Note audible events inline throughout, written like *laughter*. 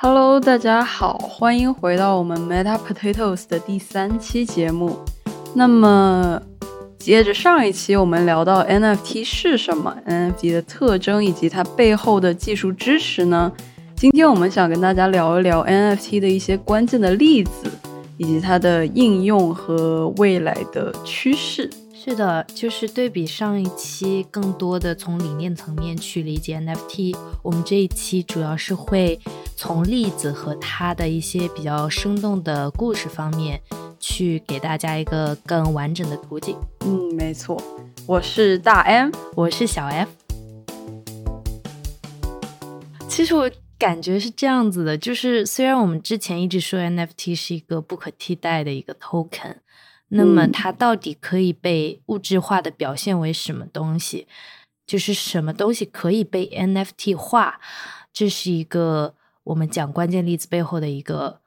Hello，大家好，欢迎回到我们 Meta Potatoes 的第三期节目。那么，接着上一期我们聊到 NFT 是什么，NFT 的特征以及它背后的技术支持呢？今天我们想跟大家聊一聊 NFT 的一些关键的例子，以及它的应用和未来的趋势。是的，就是对比上一期，更多的从理念层面去理解 NFT。我们这一期主要是会从例子和它的一些比较生动的故事方面，去给大家一个更完整的图景。嗯，没错，我是大 M，我是小 F。其实我感觉是这样子的，就是虽然我们之前一直说 NFT 是一个不可替代的一个 token。那么它到底可以被物质化的表现为什么东西？就是什么东西可以被 NFT 化？这是一个我们讲关键例子背后的一个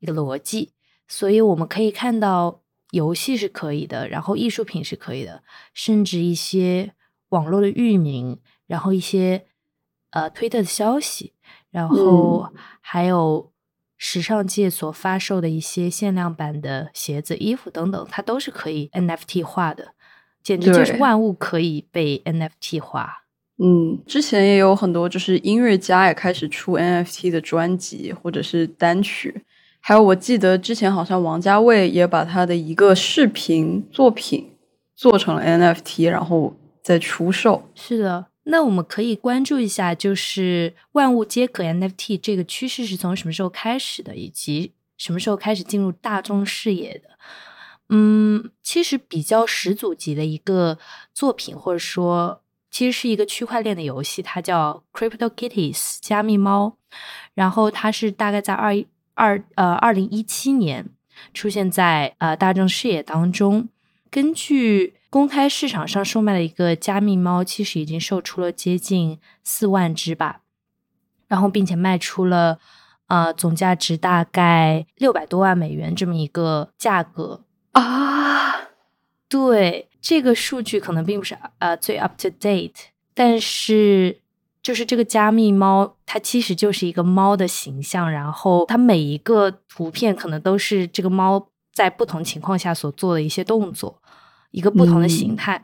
一个逻辑。所以我们可以看到，游戏是可以的，然后艺术品是可以的，甚至一些网络的域名，然后一些呃推特的消息，然后还有。时尚界所发售的一些限量版的鞋子、衣服等等，它都是可以 NFT 化的，简直就是万物可以被 NFT 化。嗯，之前也有很多就是音乐家也开始出 NFT 的专辑或者是单曲，还有我记得之前好像王家卫也把他的一个视频作品做成了 NFT，然后再出售。是的。那我们可以关注一下，就是万物皆可 NFT 这个趋势是从什么时候开始的，以及什么时候开始进入大众视野的？嗯，其实比较始祖级的一个作品，或者说其实是一个区块链的游戏，它叫 Crypto Kitties 加密猫。然后它是大概在二二呃二零一七年出现在呃大众视野当中。根据公开市场上售卖的一个加密猫，其实已经售出了接近四万只吧，然后并且卖出了，呃，总价值大概六百多万美元这么一个价格啊。对，这个数据可能并不是呃最 up to date，但是就是这个加密猫，它其实就是一个猫的形象，然后它每一个图片可能都是这个猫在不同情况下所做的一些动作。一个不同的形态，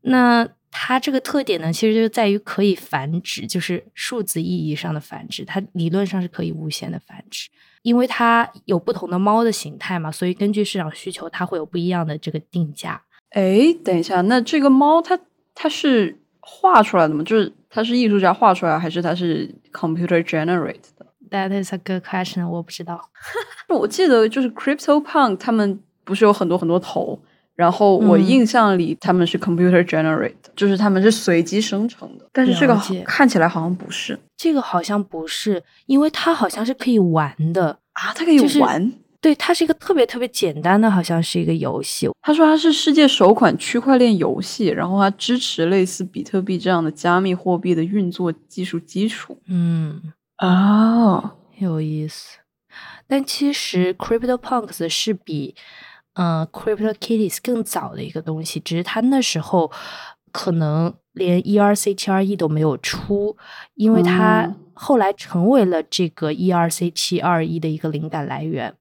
那它这个特点呢，其实就在于可以繁殖，就是数字意义上的繁殖，它理论上是可以无限的繁殖，因为它有不同的猫的形态嘛，所以根据市场需求，它会有不一样的这个定价。哎，等一下，那这个猫它它是画出来的吗？就是它是艺术家画出来，还是它是 computer generate 的？That is a good question，我不知道。我记得就是 Crypto Punk 他们不是有很多很多头。然后我印象里他们是 computer generate，就是他们是随机生成的。但是这个看起来好像不是，这个好像不是，因为它好像是可以玩的啊，它可以玩。对，它是一个特别特别简单的，好像是一个游戏。他说它是世界首款区块链游戏，然后它支持类似比特币这样的加密货币的运作技术基础。嗯啊，有意思。但其实 Crypto Punks 是比。嗯，Crypto Kitties 更早的一个东西，只是它那时候可能连 ERC 七二一都没有出，因为它后来成为了这个 ERC 七二一的一个灵感来源，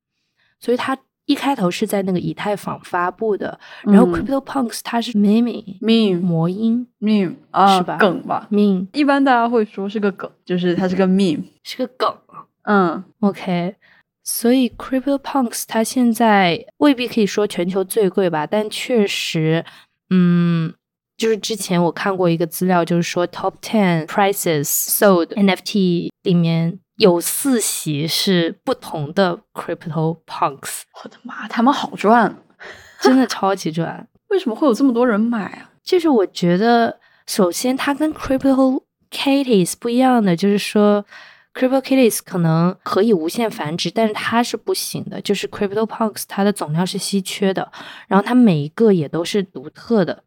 所以它一开头是在那个以太坊发布的。然后 Crypto Punks 它是 meme meme 魔音 meme 啊，是吧？梗吧？meme 一般大家会说是个梗，就是它是个 meme，是个梗。嗯，OK。所以，Crypto Punks 它现在未必可以说全球最贵吧，但确实，嗯，就是之前我看过一个资料，就是说 Top Ten Prices Sold NFT 里面有四席是不同的 Crypto Punks。我的妈，他们好赚，真的超级赚！*laughs* 为什么会有这么多人买啊？就是我觉得，首先它跟 Crypto Kitties 不一样的，就是说。Crypto Kitties 可能可以无限繁殖，但是它是不行的。就是 Crypto Punks 它的总量是稀缺的，然后它每一个也都是独特的，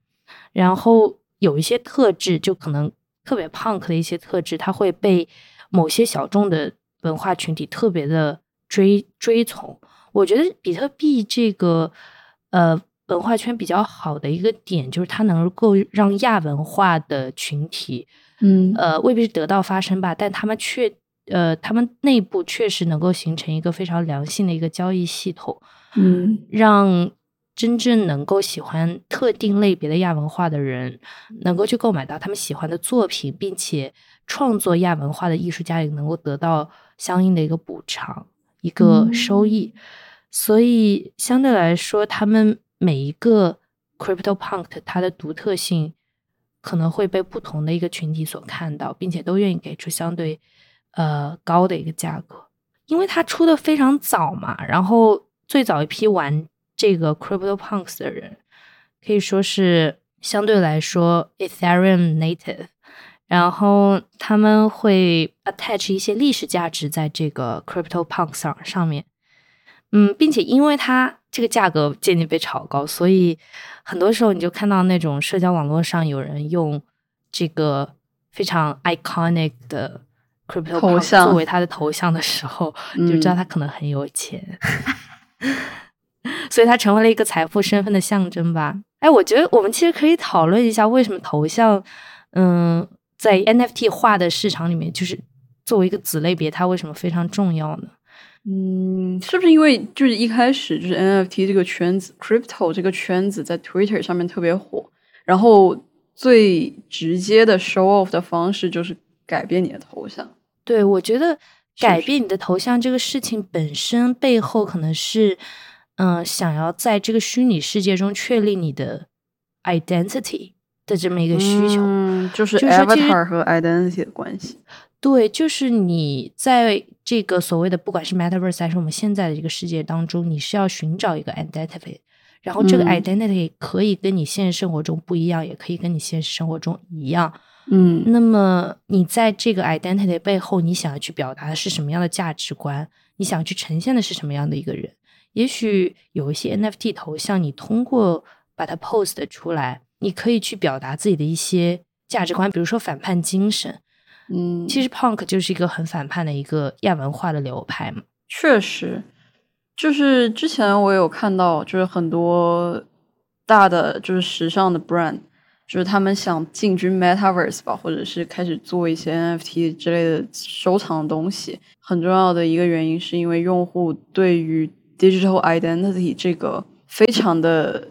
然后有一些特质就可能特别 Punk 的一些特质，它会被某些小众的文化群体特别的追追从。我觉得比特币这个呃文化圈比较好的一个点，就是它能够让亚文化的群体，嗯呃未必是得到发声吧，但他们确。呃，他们内部确实能够形成一个非常良性的一个交易系统，嗯，让真正能够喜欢特定类别的亚文化的人能够去购买到他们喜欢的作品，并且创作亚文化的艺术家也能够得到相应的一个补偿、一个收益。所以相对来说，他们每一个 Crypto Punk 它的独特性。可能会被不同的一个群体所看到，并且都愿意给出相对呃高的一个价格，因为它出的非常早嘛。然后最早一批玩这个 Crypto Punks 的人，可以说是相对来说 Ethereum native，然后他们会 attach 一些历史价值在这个 Crypto Punks 上上面，嗯，并且因为它这个价格渐渐被炒高，所以。很多时候，你就看到那种社交网络上有人用这个非常 iconic 的 crypto 头像作为他的头像的时候，你就知道他可能很有钱，*laughs* 所以他成为了一个财富身份的象征吧。哎，我觉得我们其实可以讨论一下，为什么头像，嗯，在 NFT 画的市场里面，就是作为一个子类别，它为什么非常重要呢？嗯，是不是因为就是一开始就是 NFT 这个圈子，crypto 这个圈子在 Twitter 上面特别火，然后最直接的 show off 的方式就是改变你的头像。对，我觉得改变你的头像这个事情本身背后可能是，嗯，想要在这个虚拟世界中确立你的 identity 的这么一个需求，嗯，就是 avatar 和 identity 的关系。对，就是你在这个所谓的不管是 metaverse 还是我们现在的这个世界当中，你是要寻找一个 identity，然后这个 identity 可以跟你现实生活中不一样，也可以跟你现实生活中一样。嗯，那么你在这个 identity 背后，你想要去表达的是什么样的价值观？你想去呈现的是什么样的一个人？也许有一些 NFT 头像，你通过把它 post 出来，你可以去表达自己的一些价值观，比如说反叛精神。嗯，其实 Punk 就是一个很反叛的一个亚文化的流派嘛。确实，就是之前我有看到，就是很多大的就是时尚的 brand，就是他们想进军 Metaverse 吧，或者是开始做一些 NFT 之类的收藏东西。很重要的一个原因是因为用户对于 digital identity 这个非常的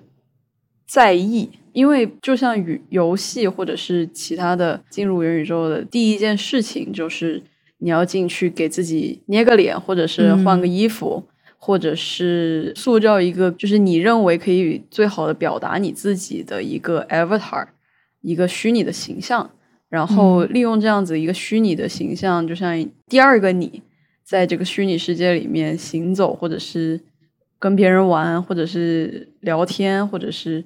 在意。因为就像与游戏或者是其他的进入元宇宙的第一件事情，就是你要进去给自己捏个脸，或者是换个衣服，或者是塑造一个就是你认为可以最好的表达你自己的一个 avatar，一个虚拟的形象，然后利用这样子一个虚拟的形象，就像第二个你在这个虚拟世界里面行走，或者是跟别人玩，或者是聊天，或者是。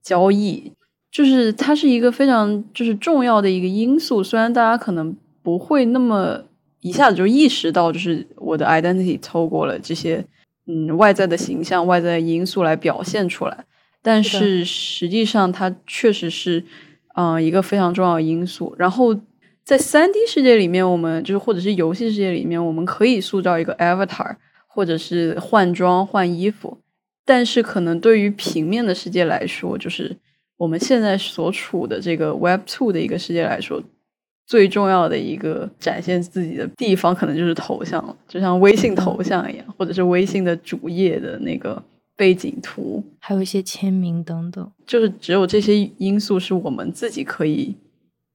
交易就是它是一个非常就是重要的一个因素，虽然大家可能不会那么一下子就意识到，就是我的 identity 透过了这些嗯外在的形象、外在的因素来表现出来，但是实际上它确实是嗯一个非常重要的因素。然后在三 D 世界里面，我们就是或者是游戏世界里面，我们可以塑造一个 avatar，或者是换装换衣服。但是，可能对于平面的世界来说，就是我们现在所处的这个 Web Two 的一个世界来说，最重要的一个展现自己的地方，可能就是头像了，就像微信头像一样，或者是微信的主页的那个背景图，还有一些签名等等。就是只有这些因素是我们自己可以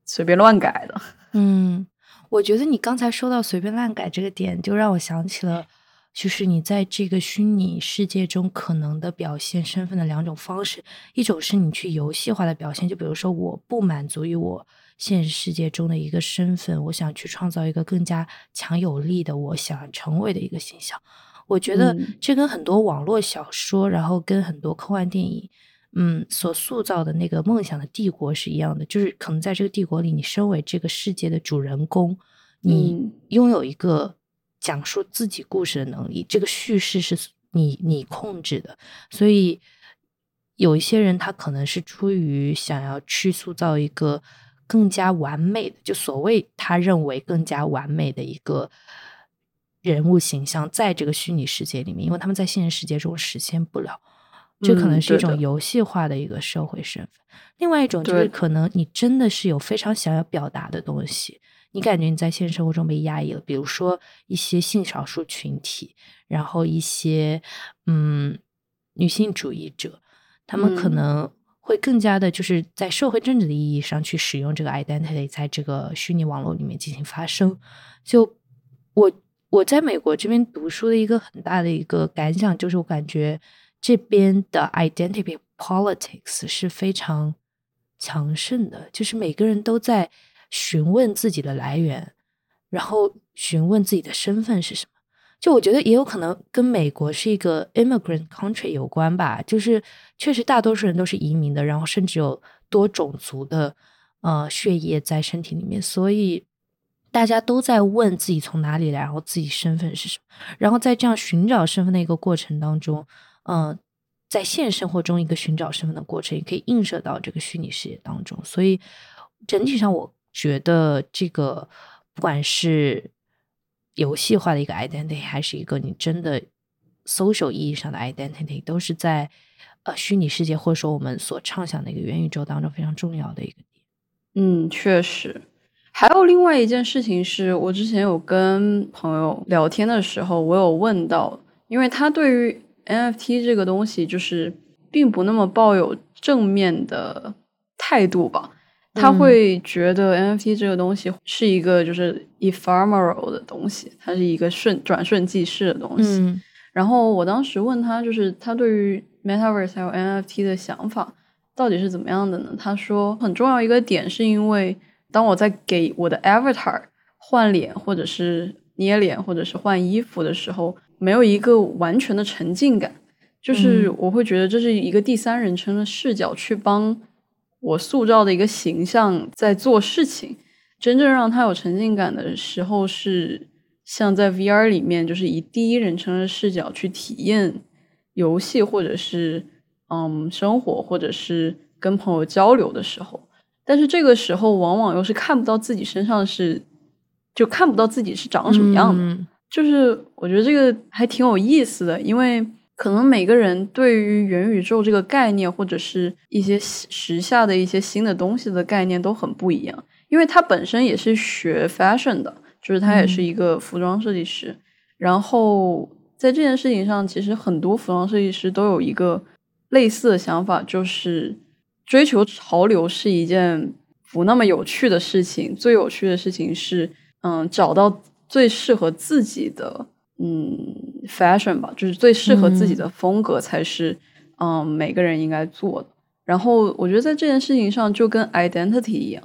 随便乱改的。*laughs* 嗯，我觉得你刚才说到随便乱改这个点，就让我想起了。就是你在这个虚拟世界中可能的表现身份的两种方式，一种是你去游戏化的表现，就比如说我不满足于我现实世界中的一个身份，我想去创造一个更加强有力的我想成为的一个形象。我觉得这跟很多网络小说，然后跟很多科幻电影，嗯，所塑造的那个梦想的帝国是一样的，就是可能在这个帝国里，你身为这个世界的主人公，你拥有一个。讲述自己故事的能力，这个叙事是你你控制的，所以有一些人他可能是出于想要去塑造一个更加完美的，就所谓他认为更加完美的一个人物形象，在这个虚拟世界里面，因为他们在现实世界中实现不了，这可能是一种游戏化的一个社会身份。另外一种就是可能你真的是有非常想要表达的东西。你感觉你在现实生活中被压抑了，比如说一些性少数群体，然后一些嗯女性主义者，他们可能会更加的，就是在社会政治的意义上去使用这个 identity，在这个虚拟网络里面进行发声。就我我在美国这边读书的一个很大的一个感想，就是我感觉这边的 identity politics 是非常强盛的，就是每个人都在。询问自己的来源，然后询问自己的身份是什么？就我觉得也有可能跟美国是一个 immigrant country 有关吧。就是确实大多数人都是移民的，然后甚至有多种族的呃血液在身体里面，所以大家都在问自己从哪里来，然后自己身份是什么。然后在这样寻找身份的一个过程当中，嗯，在现实生活中一个寻找身份的过程，也可以映射到这个虚拟世界当中。所以整体上我。觉得这个不管是游戏化的一个 identity，还是一个你真的 social 意义上的 identity，都是在呃虚拟世界或者说我们所畅想的一个元宇宙当中非常重要的一个点。嗯，确实。还有另外一件事情是，我之前有跟朋友聊天的时候，我有问到，因为他对于 NFT 这个东西就是并不那么抱有正面的态度吧。他会觉得 NFT 这个东西是一个就是 ephemeral 的东西，它是一个瞬转瞬即逝的东西。然后我当时问他，就是他对于 Metaverse 还有 NFT 的想法到底是怎么样的呢？他说，很重要一个点是因为当我在给我的 Avatar 换脸，或者是捏脸，或者是换衣服的时候，没有一个完全的沉浸感，就是我会觉得这是一个第三人称的视角去帮。我塑造的一个形象在做事情，真正让他有沉浸感的时候是像在 VR 里面，就是以第一人称的视角去体验游戏，或者是嗯生活，或者是跟朋友交流的时候。但是这个时候往往又是看不到自己身上是，就看不到自己是长什么样的。就是我觉得这个还挺有意思的，因为。可能每个人对于元宇宙这个概念，或者是一些时下的一些新的东西的概念都很不一样。因为他本身也是学 fashion 的，就是他也是一个服装设计师。然后在这件事情上，其实很多服装设计师都有一个类似的想法，就是追求潮流是一件不那么有趣的事情。最有趣的事情是，嗯，找到最适合自己的。嗯，fashion 吧，就是最适合自己的风格才是，嗯，每个人应该做的。然后我觉得在这件事情上就跟 identity 一样，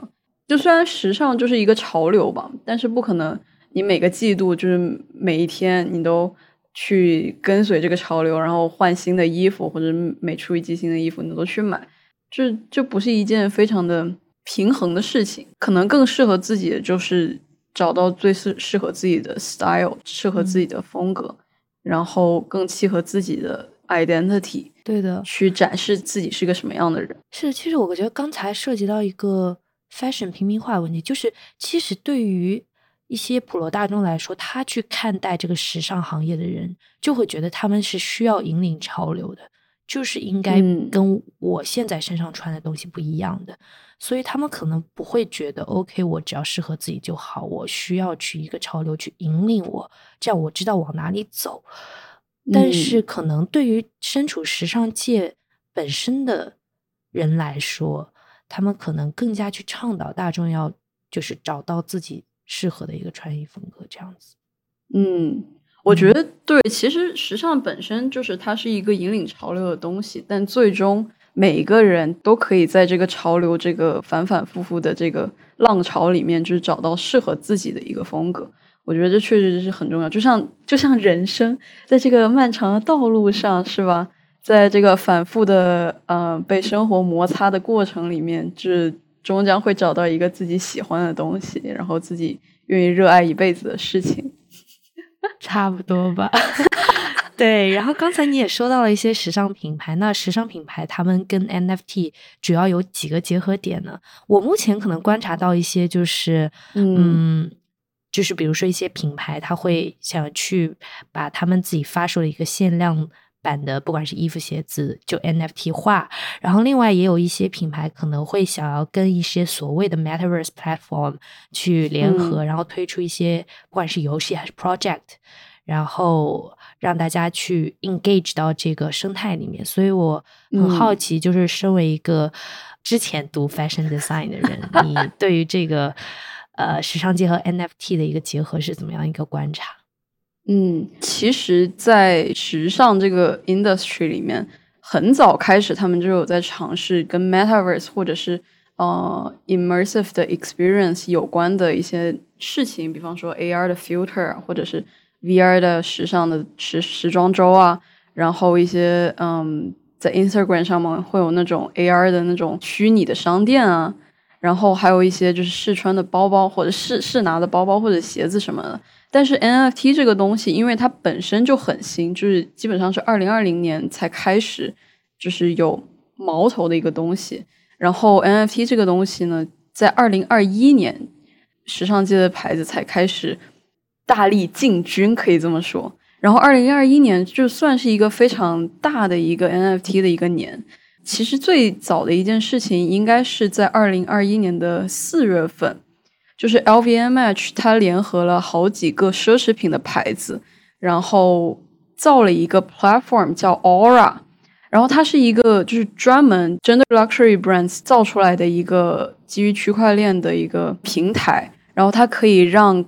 就虽然时尚就是一个潮流吧，但是不可能你每个季度就是每一天你都去跟随这个潮流，然后换新的衣服或者每出一季新的衣服你都去买，这这不是一件非常的平衡的事情。可能更适合自己的就是。找到最适适合自己的 style，适合自己的风格，然后更契合自己的 identity，对的，去展示自己是个什么样的人。是，其实我觉得刚才涉及到一个 fashion 平民化问题，就是其实对于一些普罗大众来说，他去看待这个时尚行业的人，就会觉得他们是需要引领潮流的。就是应该跟我现在身上穿的东西不一样的，所以他们可能不会觉得 OK，我只要适合自己就好。我需要去一个潮流去引领我，这样我知道往哪里走。但是可能对于身处时尚界本身的人来说，他们可能更加去倡导大众要就是找到自己适合的一个穿衣风格，这样子。嗯。我觉得对，其实时尚本身就是它是一个引领潮流的东西，但最终每个人都可以在这个潮流这个反反复复的这个浪潮里面，就是找到适合自己的一个风格。我觉得这确实是很重要，就像就像人生在这个漫长的道路上，是吧？在这个反复的呃被生活摩擦的过程里面，就是终将会找到一个自己喜欢的东西，然后自己愿意热爱一辈子的事情。差不多吧，*laughs* 对。然后刚才你也说到了一些时尚品牌，那时尚品牌他们跟 NFT 主要有几个结合点呢？我目前可能观察到一些，就是嗯，就是比如说一些品牌，他会想去把他们自己发售的一个限量。版的，不管是衣服、鞋子，就 NFT 化。然后另外也有一些品牌可能会想要跟一些所谓的 Metaverse platform 去联合，然后推出一些不管是游戏还是 project，然后让大家去 engage 到这个生态里面。所以我很好奇，就是身为一个之前读 fashion design 的人，你 *laughs* 对于这个呃时尚界和 NFT 的一个结合是怎么样一个观察？嗯，其实，在时尚这个 industry 里面，很早开始，他们就有在尝试跟 metaverse 或者是呃 immersive 的 experience 有关的一些事情，比方说 AR 的 filter，或者是 VR 的时尚的时时装周啊，然后一些嗯，在 Instagram 上面会有那种 AR 的那种虚拟的商店啊，然后还有一些就是试穿的包包，或者试试拿的包包或者鞋子什么的。但是 NFT 这个东西，因为它本身就很新，就是基本上是二零二零年才开始，就是有毛头的一个东西。然后 NFT 这个东西呢，在二零二一年，时尚界的牌子才开始大力进军，可以这么说。然后二零二一年就算是一个非常大的一个 NFT 的一个年。其实最早的一件事情，应该是在二零二一年的四月份。就是 LVMH，它联合了好几个奢侈品的牌子，然后造了一个 platform 叫 Aura，然后它是一个就是专门针对 luxury brands 造出来的一个基于区块链的一个平台，然后它可以让，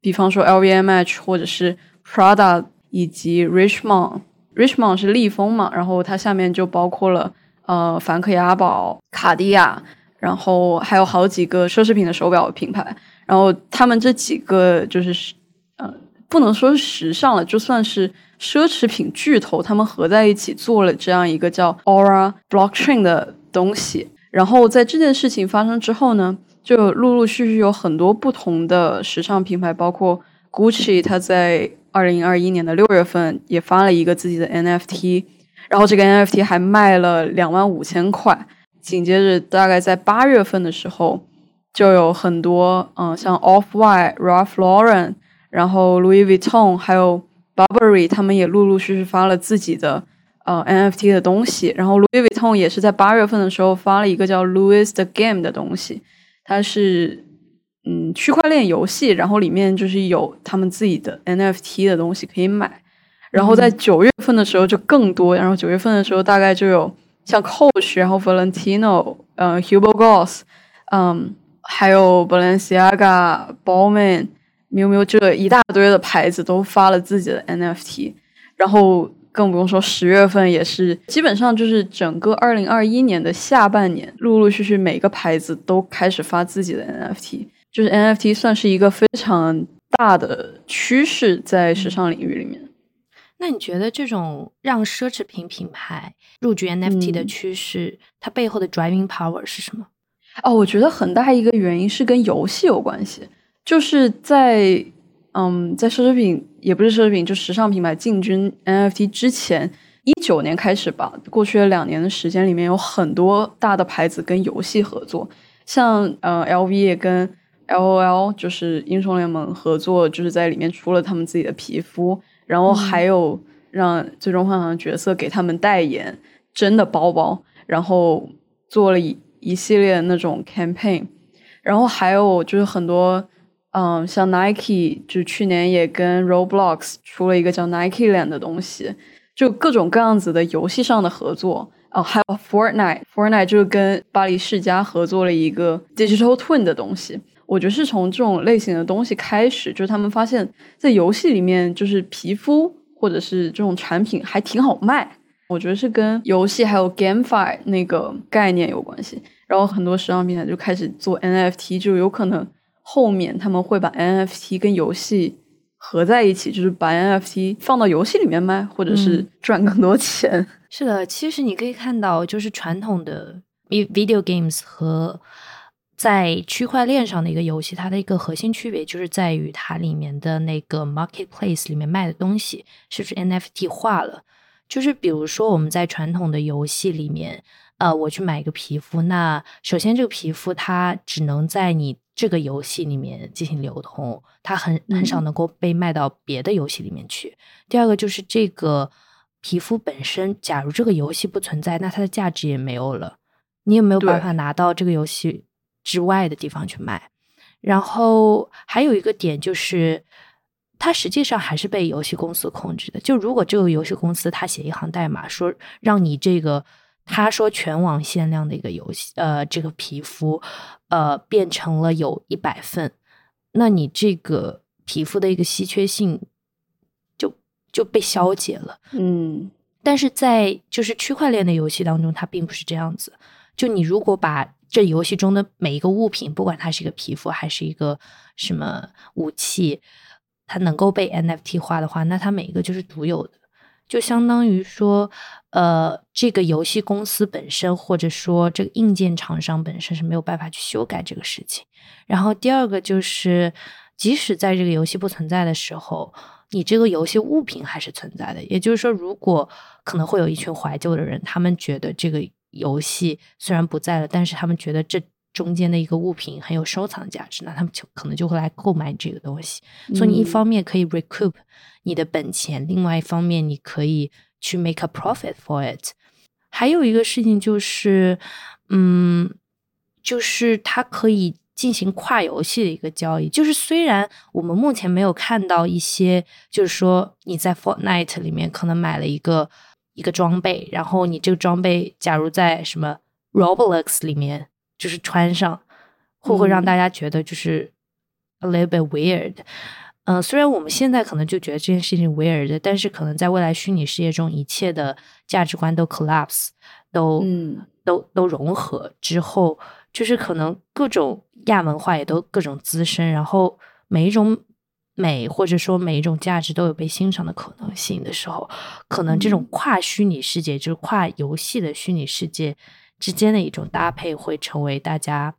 比方说 LVMH 或者是 Prada 以及 Richmond，Richmond 是利丰嘛，然后它下面就包括了呃梵克雅宝、卡地亚。然后还有好几个奢侈品的手表品牌，然后他们这几个就是，呃，不能说是时尚了，就算是奢侈品巨头，他们合在一起做了这样一个叫 Aura Blockchain 的东西。然后在这件事情发生之后呢，就陆陆续续有很多不同的时尚品牌，包括 Gucci，它在二零二一年的六月份也发了一个自己的 NFT，然后这个 NFT 还卖了两万五千块。紧接着，大概在八月份的时候，就有很多嗯，像 Off White、Ralph Lauren，然后 Louis Vuitton，还有 Burberry，他们也陆陆续续发了自己的呃 NFT 的东西。然后 Louis Vuitton 也是在八月份的时候发了一个叫 Louis the Game 的东西，它是嗯区块链游戏，然后里面就是有他们自己的 NFT 的东西可以买。然后在九月份的时候就更多，然后九月份的时候大概就有。像 Coach，然后 Valentino，呃，Hugo Boss，嗯，还有 Balenciaga、Balmain、Miu Miu 这一大堆的牌子都发了自己的 NFT，然后更不用说十月份也是，基本上就是整个二零二一年的下半年，陆陆续续每个牌子都开始发自己的 NFT，就是 NFT 算是一个非常大的趋势在时尚领域里面。那你觉得这种让奢侈品品牌入局 NFT 的趋势，它背后的 driving power 是什么？哦，我觉得很大一个原因是跟游戏有关系。就是在嗯，在奢侈品也不是奢侈品，就时尚品牌进军 NFT 之前，一九年开始吧，过去的两年的时间里面，有很多大的牌子跟游戏合作，像呃 LV 也跟 LOL 就是英雄联盟合作，就是在里面出了他们自己的皮肤。然后还有让最终幻想的角色给他们代言真的包包，然后做了一一系列那种 campaign，然后还有就是很多，嗯，像 Nike 就去年也跟 Roblox 出了一个叫 Nike Land 的东西，就各种各样子的游戏上的合作哦，还有 Fortnite，Fortnite 就跟巴黎世家合作了一个 Digital Twin 的东西。我觉得是从这种类型的东西开始，就是他们发现，在游戏里面，就是皮肤或者是这种产品还挺好卖。我觉得是跟游戏还有 GameFi 那个概念有关系。然后很多时尚品牌就开始做 NFT，就有可能后面他们会把 NFT 跟游戏合在一起，就是把 NFT 放到游戏里面卖，或者是赚更多钱。*laughs* 是的，其实你可以看到，就是传统的 video games 和在区块链上的一个游戏，它的一个核心区别就是在于它里面的那个 marketplace 里面卖的东西是不是 NFT 化了。就是比如说我们在传统的游戏里面，呃，我去买一个皮肤，那首先这个皮肤它只能在你这个游戏里面进行流通，它很很少能够被卖到别的游戏里面去。第二个就是这个皮肤本身，假如这个游戏不存在，那它的价值也没有了。你也没有办法拿到这个游戏之外的地方去卖？然后还有一个点就是，它实际上还是被游戏公司控制的。就如果这个游戏公司它写一行代码说让你这个，他说全网限量的一个游戏，呃，这个皮肤，呃，变成了有一百份，那你这个皮肤的一个稀缺性就就被消解了。嗯，但是在就是区块链的游戏当中，它并不是这样子。就你如果把这游戏中的每一个物品，不管它是一个皮肤还是一个什么武器，它能够被 NFT 化的话，那它每一个就是独有的，就相当于说，呃，这个游戏公司本身或者说这个硬件厂商本身是没有办法去修改这个事情。然后第二个就是，即使在这个游戏不存在的时候，你这个游戏物品还是存在的。也就是说，如果可能会有一群怀旧的人，他们觉得这个。游戏虽然不在了，但是他们觉得这中间的一个物品很有收藏价值，那他们就可能就会来购买这个东西。所以你一方面可以 recoup 你的本钱，另外一方面你可以去 make a profit for it。还有一个事情就是，嗯，就是它可以进行跨游戏的一个交易。就是虽然我们目前没有看到一些，就是说你在 Fortnite 里面可能买了一个。一个装备，然后你这个装备，假如在什么 Roblox 里面，就是穿上，会不会让大家觉得就是 a little bit weird？嗯，虽然我们现在可能就觉得这件事情 weird，但是可能在未来虚拟世界中，一切的价值观都 collapse，都嗯都都融合之后，就是可能各种亚文化也都各种滋生，然后每一种。美或者说每一种价值都有被欣赏的可能性的时候，可能这种跨虚拟世界，就是跨游戏的虚拟世界之间的一种搭配，会成为大家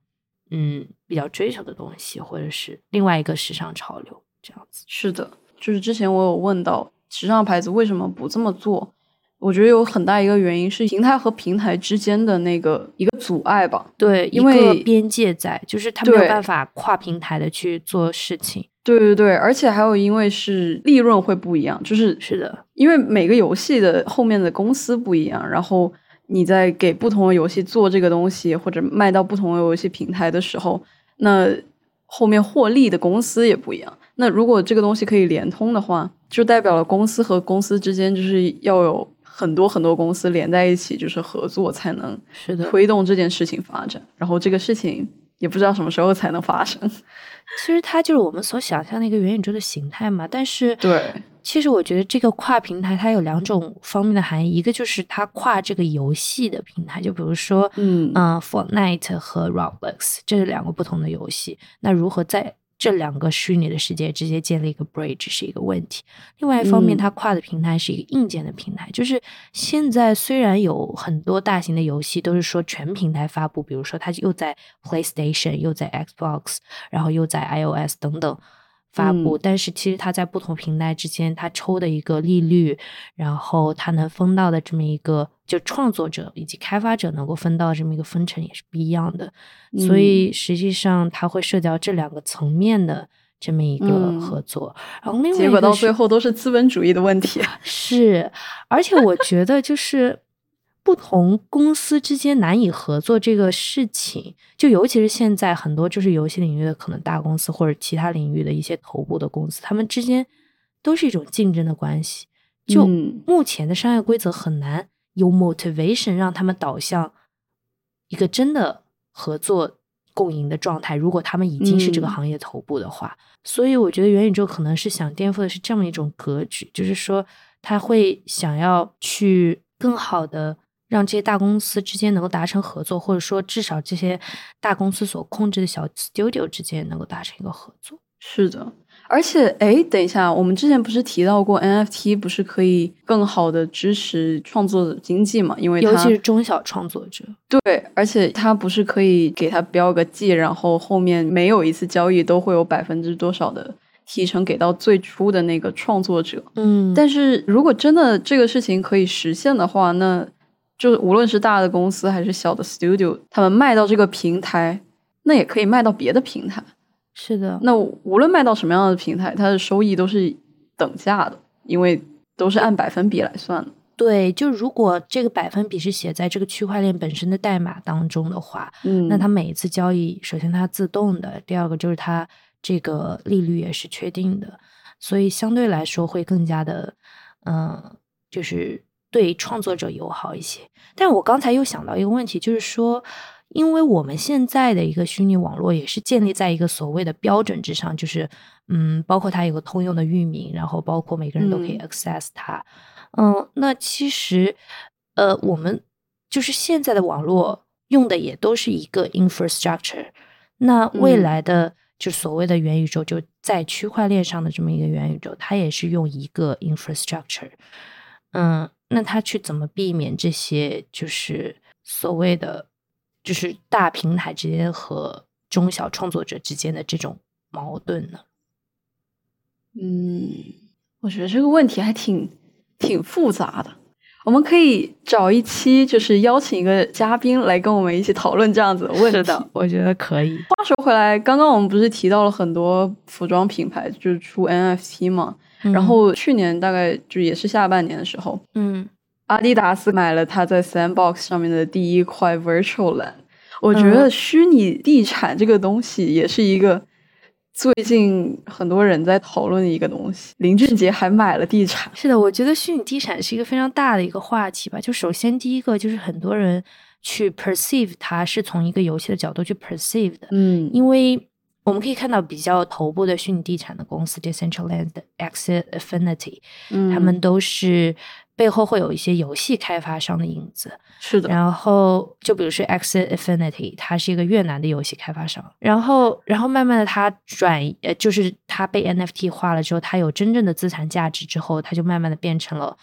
嗯比较追求的东西，或者是另外一个时尚潮流这样子。是的，就是之前我有问到时尚牌子为什么不这么做，我觉得有很大一个原因是平台和平台之间的那个一个阻碍吧。对，因为边界在，就是他没有办法跨平台的去做事情。对对对，而且还有因为是利润会不一样，就是是的，因为每个游戏的后面的公司不一样，然后你在给不同的游戏做这个东西或者卖到不同的游戏平台的时候，那后面获利的公司也不一样。那如果这个东西可以连通的话，就代表了公司和公司之间就是要有很多很多公司连在一起，就是合作才能是的推动这件事情发展。然后这个事情也不知道什么时候才能发生。其实它就是我们所想象的一个元宇宙的形态嘛，但是对，其实我觉得这个跨平台它有两种方面的含义，一个就是它跨这个游戏的平台，就比如说，嗯。嗯，Fortnite 和 Roblox 这是两个不同的游戏，那如何在这两个虚拟的世界直接建立一个 bridge 是一个问题。另外一方面，它跨的平台是一个硬件的平台，就是现在虽然有很多大型的游戏都是说全平台发布，比如说它又在 PlayStation，又在 Xbox，然后又在 iOS 等等。发布，但是其实它在不同平台之间，它抽的一个利率，然后它能分到的这么一个，就创作者以及开发者能够分到这么一个分成也是不一样的，所以实际上它会涉及到这两个层面的这么一个合作，然后另外结果到最后都是资本主义的问题，*laughs* 是，而且我觉得就是。不同公司之间难以合作这个事情，就尤其是现在很多就是游戏领域的可能大公司或者其他领域的一些头部的公司，他们之间都是一种竞争的关系。就目前的商业规则很难有 motivation 让他们导向一个真的合作共赢的状态。如果他们已经是这个行业头部的话，所以我觉得元宇宙可能是想颠覆的是这么一种格局，就是说他会想要去更好的。让这些大公司之间能够达成合作，或者说至少这些大公司所控制的小 studio 之间能够达成一个合作。是的，而且哎，等一下，我们之前不是提到过 NFT 不是可以更好的支持创作者经济嘛？因为尤其是中小创作者。对，而且它不是可以给他标个记，然后后面没有一次交易都会有百分之多少的提成给到最初的那个创作者。嗯，但是如果真的这个事情可以实现的话，那就无论是大的公司还是小的 studio，他们卖到这个平台，那也可以卖到别的平台。是的，那无论卖到什么样的平台，它的收益都是等价的，因为都是按百分比来算的。对，就如果这个百分比是写在这个区块链本身的代码当中的话，嗯，那它每一次交易，首先它自动的，第二个就是它这个利率也是确定的，所以相对来说会更加的，嗯，就是对创作者友好一些。但我刚才又想到一个问题，就是说，因为我们现在的一个虚拟网络也是建立在一个所谓的标准之上，就是嗯，包括它有个通用的域名，然后包括每个人都可以 access 它。嗯，那其实，呃，我们就是现在的网络用的也都是一个 infrastructure。那未来的就所谓的元宇宙，就在区块链上的这么一个元宇宙，它也是用一个 infrastructure。嗯，那他去怎么避免这些就是所谓的就是大平台之间和中小创作者之间的这种矛盾呢？嗯，我觉得这个问题还挺。挺复杂的，我们可以找一期，就是邀请一个嘉宾来跟我们一起讨论这样子的问题。是的，我觉得可以。话说回来，刚刚我们不是提到了很多服装品牌就是出 NFT 嘛？然后去年大概就也是下半年的时候，嗯，阿迪达斯买了他在 Sandbox 上面的第一块 Virtual Land。我觉得虚拟地产这个东西也是一个。最近很多人在讨论的一个东西，林俊杰还买了地产。是的，我觉得虚拟地产是一个非常大的一个话题吧。就首先第一个就是很多人去 perceive 它是从一个游戏的角度去 perceive 的，嗯，因为我们可以看到比较头部的虚拟地产的公司，Decentraland、Axie Infinity，他们都是。背后会有一些游戏开发商的影子，是的。然后就比如说 X Infinity，它是一个越南的游戏开发商。然后，然后慢慢的，它转呃，就是它被 NFT 化了之后，它有真正的资产价值之后，它就慢慢的变成了，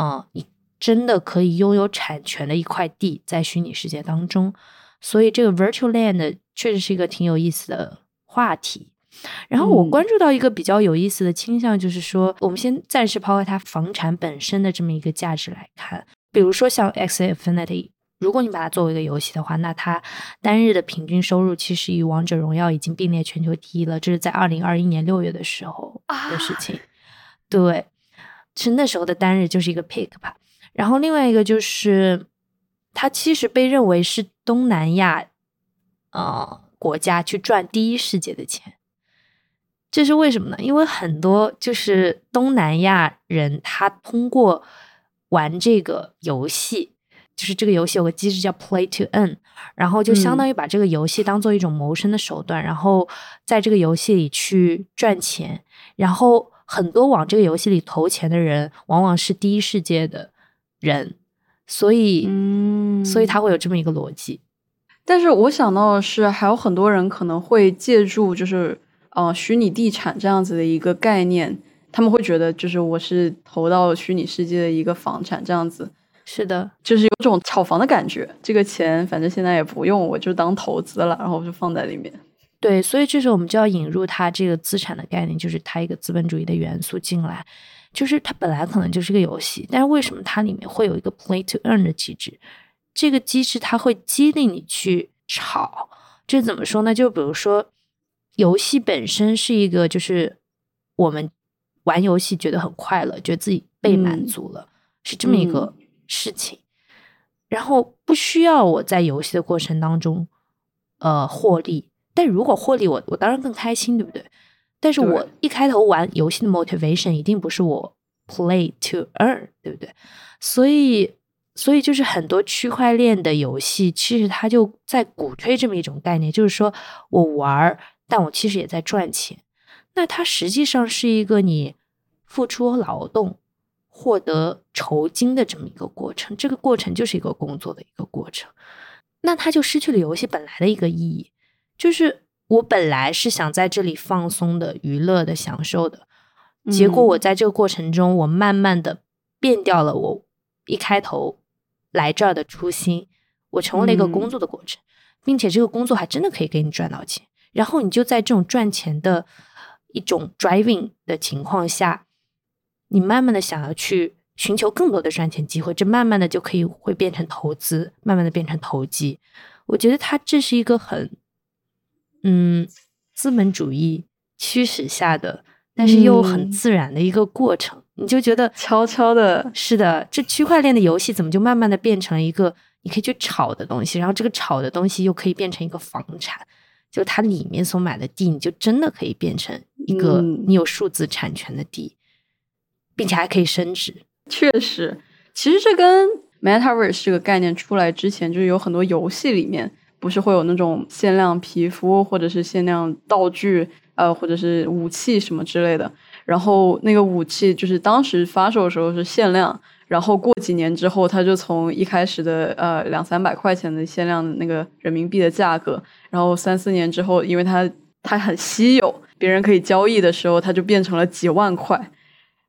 嗯，你真的可以拥有产权的一块地在虚拟世界当中。所以这个 Virtual Land 确实是一个挺有意思的话题。然后我关注到一个比较有意思的倾向，就是说，我们先暂时抛开它房产本身的这么一个价值来看，比如说像 X Infinity，如果你把它作为一个游戏的话，那它单日的平均收入其实与王者荣耀已经并列全球第一了，这是在二零二一年六月的时候的事情。对，是那时候的单日就是一个 pick 吧。然后另外一个就是，它其实被认为是东南亚呃国家去赚第一世界的钱。这是为什么呢？因为很多就是东南亚人，他通过玩这个游戏，就是这个游戏有个机制叫 Play to Earn，然后就相当于把这个游戏当做一种谋生的手段，然后在这个游戏里去赚钱。然后很多往这个游戏里投钱的人，往往是第一世界的人，所以，嗯，所以他会有这么一个逻辑。但是我想到的是，还有很多人可能会借助就是。呃，虚拟地产这样子的一个概念，他们会觉得就是我是投到虚拟世界的一个房产这样子，是的，就是有种炒房的感觉。这个钱反正现在也不用，我就当投资了，然后就放在里面。对，所以这时候我们就要引入它这个资产的概念，就是它一个资本主义的元素进来。就是它本来可能就是个游戏，但是为什么它里面会有一个 play to earn 的机制？这个机制它会激励你去炒。这怎么说呢？就比如说。游戏本身是一个，就是我们玩游戏觉得很快乐，觉得自己被满足了，是这么一个事情。然后不需要我在游戏的过程当中，呃，获利。但如果获利，我我当然更开心，对不对？但是我一开头玩游戏的 motivation 一定不是我 play to earn，对不对？所以，所以就是很多区块链的游戏，其实它就在鼓吹这么一种概念，就是说我玩儿。但我其实也在赚钱，那它实际上是一个你付出劳动获得酬金的这么一个过程，这个过程就是一个工作的一个过程，那它就失去了游戏本来的一个意义，就是我本来是想在这里放松的、娱乐的、享受的，结果我在这个过程中，我慢慢的变掉了我一开头来这儿的初心，我成为了一个工作的过程，并且这个工作还真的可以给你赚到钱。然后你就在这种赚钱的一种 driving 的情况下，你慢慢的想要去寻求更多的赚钱机会，这慢慢的就可以会变成投资，慢慢的变成投机。我觉得它这是一个很，嗯，资本主义驱使下的，但是又很自然的一个过程。你就觉得悄悄的，是的，这区块链的游戏怎么就慢慢的变成了一个你可以去炒的东西，然后这个炒的东西又可以变成一个房产，就它里面所买的地，你就真的可以变成一个你有数字产权的地，并且还可以升值。确实，其实这跟 Metaverse 这个概念出来之前，就是有很多游戏里面不是会有那种限量皮肤或者是限量道具，呃，或者是武器什么之类的。然后那个武器就是当时发售的时候是限量，然后过几年之后，它就从一开始的呃两三百块钱的限量的那个人民币的价格，然后三四年之后，因为它它很稀有，别人可以交易的时候，它就变成了几万块。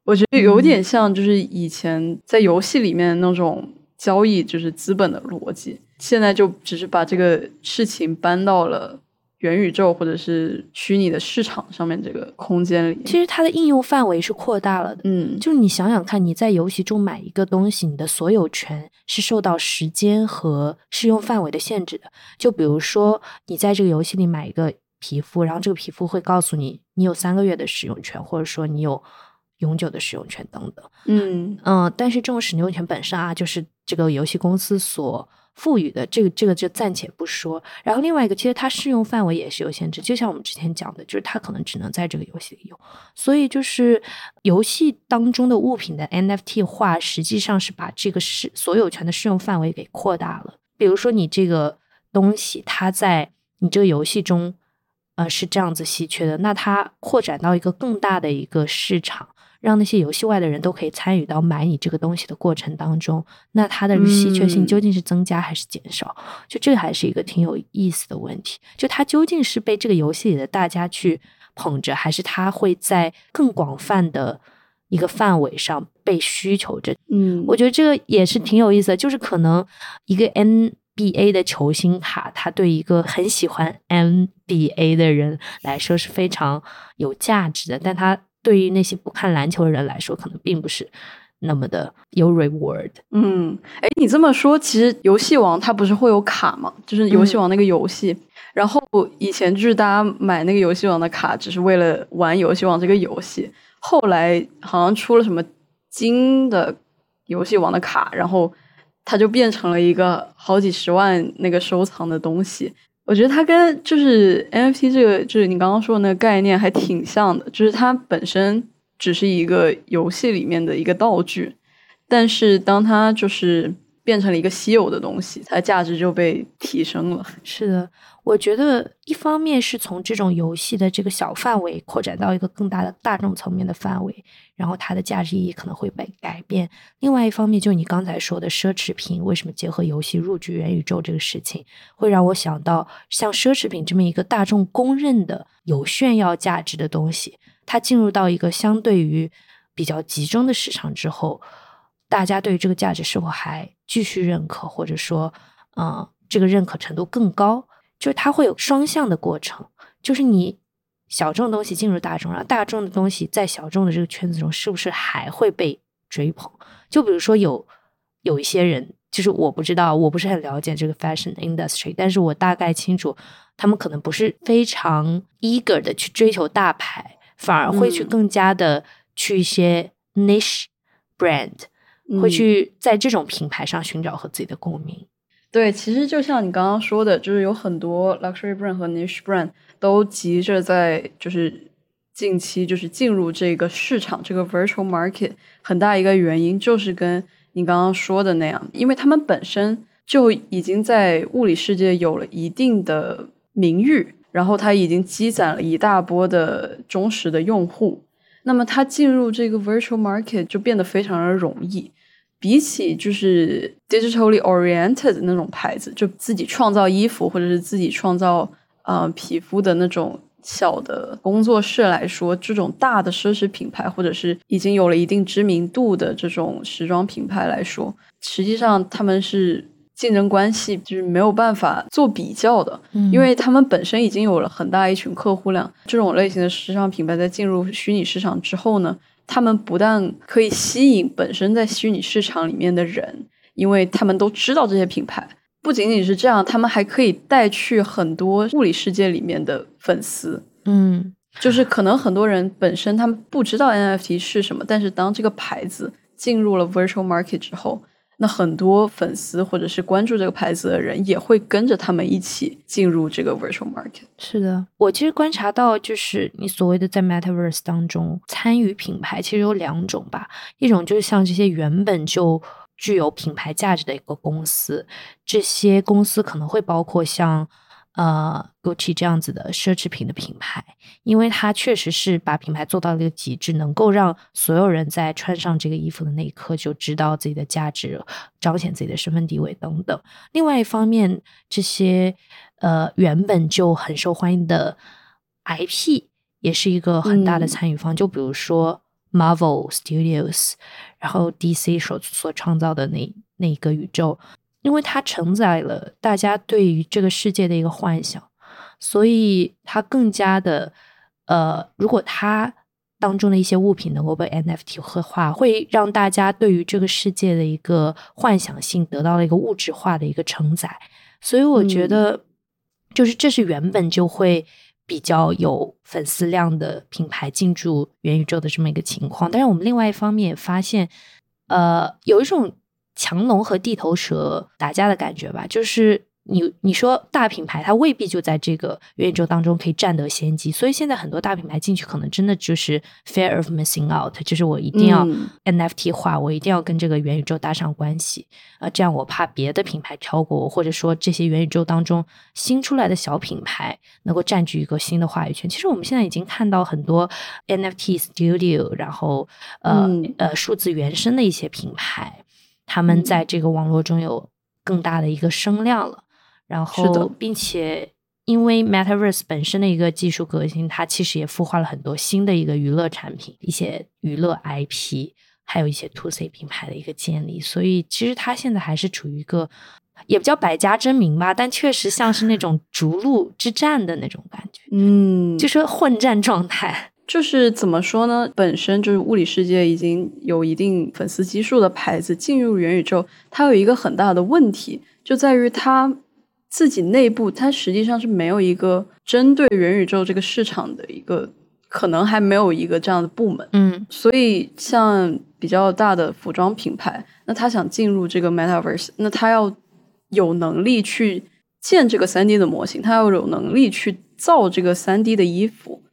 我觉得有点像就是以前在游戏里面那种交易，就是资本的逻辑，现在就只是把这个事情搬到了。元宇宙或者是虚拟的市场上面这个空间里，其实它的应用范围是扩大了的。嗯，就是你想想看，你在游戏中买一个东西，你的所有权是受到时间和适用范围的限制的。就比如说，你在这个游戏里买一个皮肤，然后这个皮肤会告诉你，你有三个月的使用权，或者说你有永久的使用权等等。嗯嗯，但是这种使用权本身啊，就是这个游戏公司所。赋予的这个这个就暂且不说，然后另外一个其实它适用范围也是有限制，就像我们之前讲的，就是它可能只能在这个游戏里用，所以就是游戏当中的物品的 NFT 化，实际上是把这个是所有权的适用范围给扩大了。比如说你这个东西，它在你这个游戏中，呃是这样子稀缺的，那它扩展到一个更大的一个市场。让那些游戏外的人都可以参与到买你这个东西的过程当中，那它的稀缺性究竟是增加还是减少？就这个还是一个挺有意思的问题。就它究竟是被这个游戏里的大家去捧着，还是它会在更广泛的一个范围上被需求着？嗯，我觉得这个也是挺有意思的。就是可能一个 NBA 的球星卡，它对一个很喜欢 NBA 的人来说是非常有价值的，但它。对于那些不看篮球的人来说，可能并不是那么的有 reward。嗯，哎，你这么说，其实游戏王它不是会有卡吗？就是游戏王那个游戏，然后以前就是大家买那个游戏王的卡，只是为了玩游戏王这个游戏。后来好像出了什么金的游戏王的卡，然后它就变成了一个好几十万那个收藏的东西。我觉得它跟就是 NFT 这个，就是你刚刚说的那个概念还挺像的，就是它本身只是一个游戏里面的一个道具，但是当它就是变成了一个稀有的东西，它的价值就被提升了。是的。我觉得一方面是从这种游戏的这个小范围扩展到一个更大的大众层面的范围，然后它的价值意义可能会被改变。另外一方面，就你刚才说的奢侈品为什么结合游戏入局元宇宙这个事情，会让我想到像奢侈品这么一个大众公认的有炫耀价值的东西，它进入到一个相对于比较集中的市场之后，大家对于这个价值是否还继续认可，或者说，嗯，这个认可程度更高？就是它会有双向的过程，就是你小众东西进入大众，然后大众的东西在小众的这个圈子中，是不是还会被追捧？就比如说有有一些人，就是我不知道，我不是很了解这个 fashion industry，但是我大概清楚，他们可能不是非常 eager 的去追求大牌，反而会去更加的去一些 niche brand，会去在这种品牌上寻找和自己的共鸣。对，其实就像你刚刚说的，就是有很多 luxury brand 和 niche brand 都急着在就是近期就是进入这个市场，这个 virtual market 很大一个原因就是跟你刚刚说的那样，因为他们本身就已经在物理世界有了一定的名誉，然后他已经积攒了一大波的忠实的用户，那么他进入这个 virtual market 就变得非常的容易。比起就是 digitally oriented 的那种牌子，就自己创造衣服或者是自己创造呃皮肤的那种小的工作室来说，这种大的奢侈品牌或者是已经有了一定知名度的这种时装品牌来说，实际上他们是竞争关系就是没有办法做比较的，因为他们本身已经有了很大一群客户量。这种类型的时尚品牌在进入虚拟市场之后呢？他们不但可以吸引本身在虚拟市场里面的人，因为他们都知道这些品牌。不仅仅是这样，他们还可以带去很多物理世界里面的粉丝。嗯，就是可能很多人本身他们不知道 NFT 是什么，但是当这个牌子进入了 virtual market 之后。那很多粉丝或者是关注这个牌子的人也会跟着他们一起进入这个 virtual market。是的，我其实观察到，就是你所谓的在 metaverse 当中参与品牌，其实有两种吧。一种就是像这些原本就具有品牌价值的一个公司，这些公司可能会包括像。呃，Gucci 这样子的奢侈品的品牌，因为它确实是把品牌做到了一个极致，能够让所有人在穿上这个衣服的那一刻就知道自己的价值，彰显自己的身份地位等等。另外一方面，这些呃原本就很受欢迎的 IP 也是一个很大的参与方，就比如说 Marvel Studios，然后 DC 所所创造的那那一个宇宙。因为它承载了大家对于这个世界的一个幻想，所以它更加的呃，如果它当中的一些物品能够被 NFT 化，会让大家对于这个世界的一个幻想性得到了一个物质化的一个承载。所以我觉得，就是这是原本就会比较有粉丝量的品牌进驻元宇宙的这么一个情况。但是我们另外一方面也发现，呃，有一种。强龙和地头蛇打架的感觉吧，就是你你说大品牌，它未必就在这个元宇宙当中可以占得先机，所以现在很多大品牌进去，可能真的就是 fear of missing out，就是我一定要 NFT 化，我一定要跟这个元宇宙搭上关系啊，这样我怕别的品牌超过我，或者说这些元宇宙当中新出来的小品牌能够占据一个新的话语权。其实我们现在已经看到很多 NFT studio，然后呃呃数字原生的一些品牌。他们在这个网络中有更大的一个声量了，然后，并且因为 Metaverse 本身的一个技术革新，它其实也孵化了很多新的一个娱乐产品、一些娱乐 IP，还有一些 To C 品牌的一个建立。所以，其实它现在还是处于一个也不叫百家争鸣吧，但确实像是那种逐鹿之战的那种感觉，嗯，就是混战状态。就是怎么说呢？本身就是物理世界已经有一定粉丝基数的牌子进入元宇宙，它有一个很大的问题，就在于它自己内部，它实际上是没有一个针对元宇宙这个市场的一个，可能还没有一个这样的部门。嗯，所以像比较大的服装品牌，那他想进入这个 Metaverse，那他要有能力去建这个三 D 的模型，他要有能力去造这个三 D 的衣服。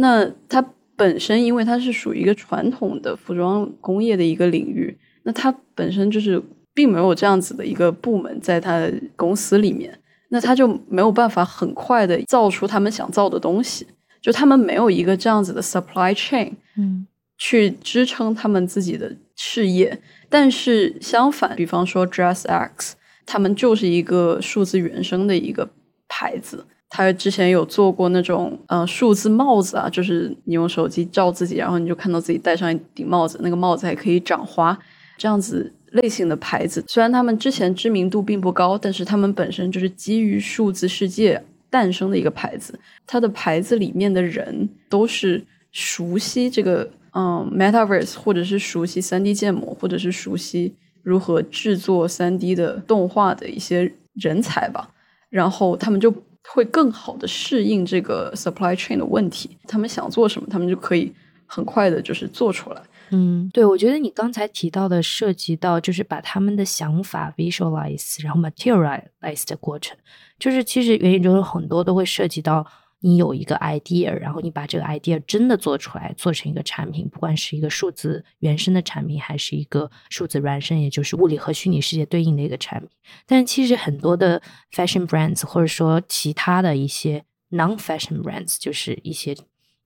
那它本身，因为它是属于一个传统的服装工业的一个领域，那它本身就是并没有这样子的一个部门在它的公司里面，那它就没有办法很快的造出他们想造的东西，就他们没有一个这样子的 supply chain，嗯，去支撑他们自己的事业。但是相反，比方说 Dress X，他们就是一个数字原生的一个牌子。他之前有做过那种呃数字帽子啊，就是你用手机照自己，然后你就看到自己戴上一顶帽子，那个帽子还可以长花，这样子类型的牌子。虽然他们之前知名度并不高，但是他们本身就是基于数字世界诞生的一个牌子。它的牌子里面的人都是熟悉这个嗯 Metaverse，或者是熟悉三 D 建模，或者是熟悉如何制作三 D 的动画的一些人才吧。然后他们就。会更好的适应这个 supply chain 的问题，他们想做什么，他们就可以很快的，就是做出来。嗯，对，我觉得你刚才提到的涉及到就是把他们的想法 visualize，然后 materialize 的过程，就是其实元宇宙有很多都会涉及到。你有一个 idea，然后你把这个 idea 真的做出来，做成一个产品，不管是一个数字原生的产品，还是一个数字孪生，也就是物理和虚拟世界对应的一个产品。但其实很多的 fashion brands，或者说其他的一些 non fashion brands，就是一些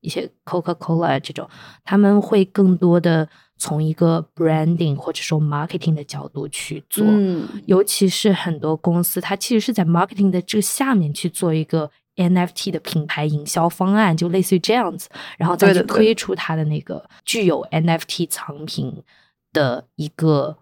一些 Coca Cola 这种，他们会更多的从一个 branding 或者说 marketing 的角度去做，嗯尤其是很多公司，它其实是在 marketing 的这个下面去做一个。NFT 的品牌营销方案就类似于这样子，然后再去推出它的那个具有 NFT 藏品的一个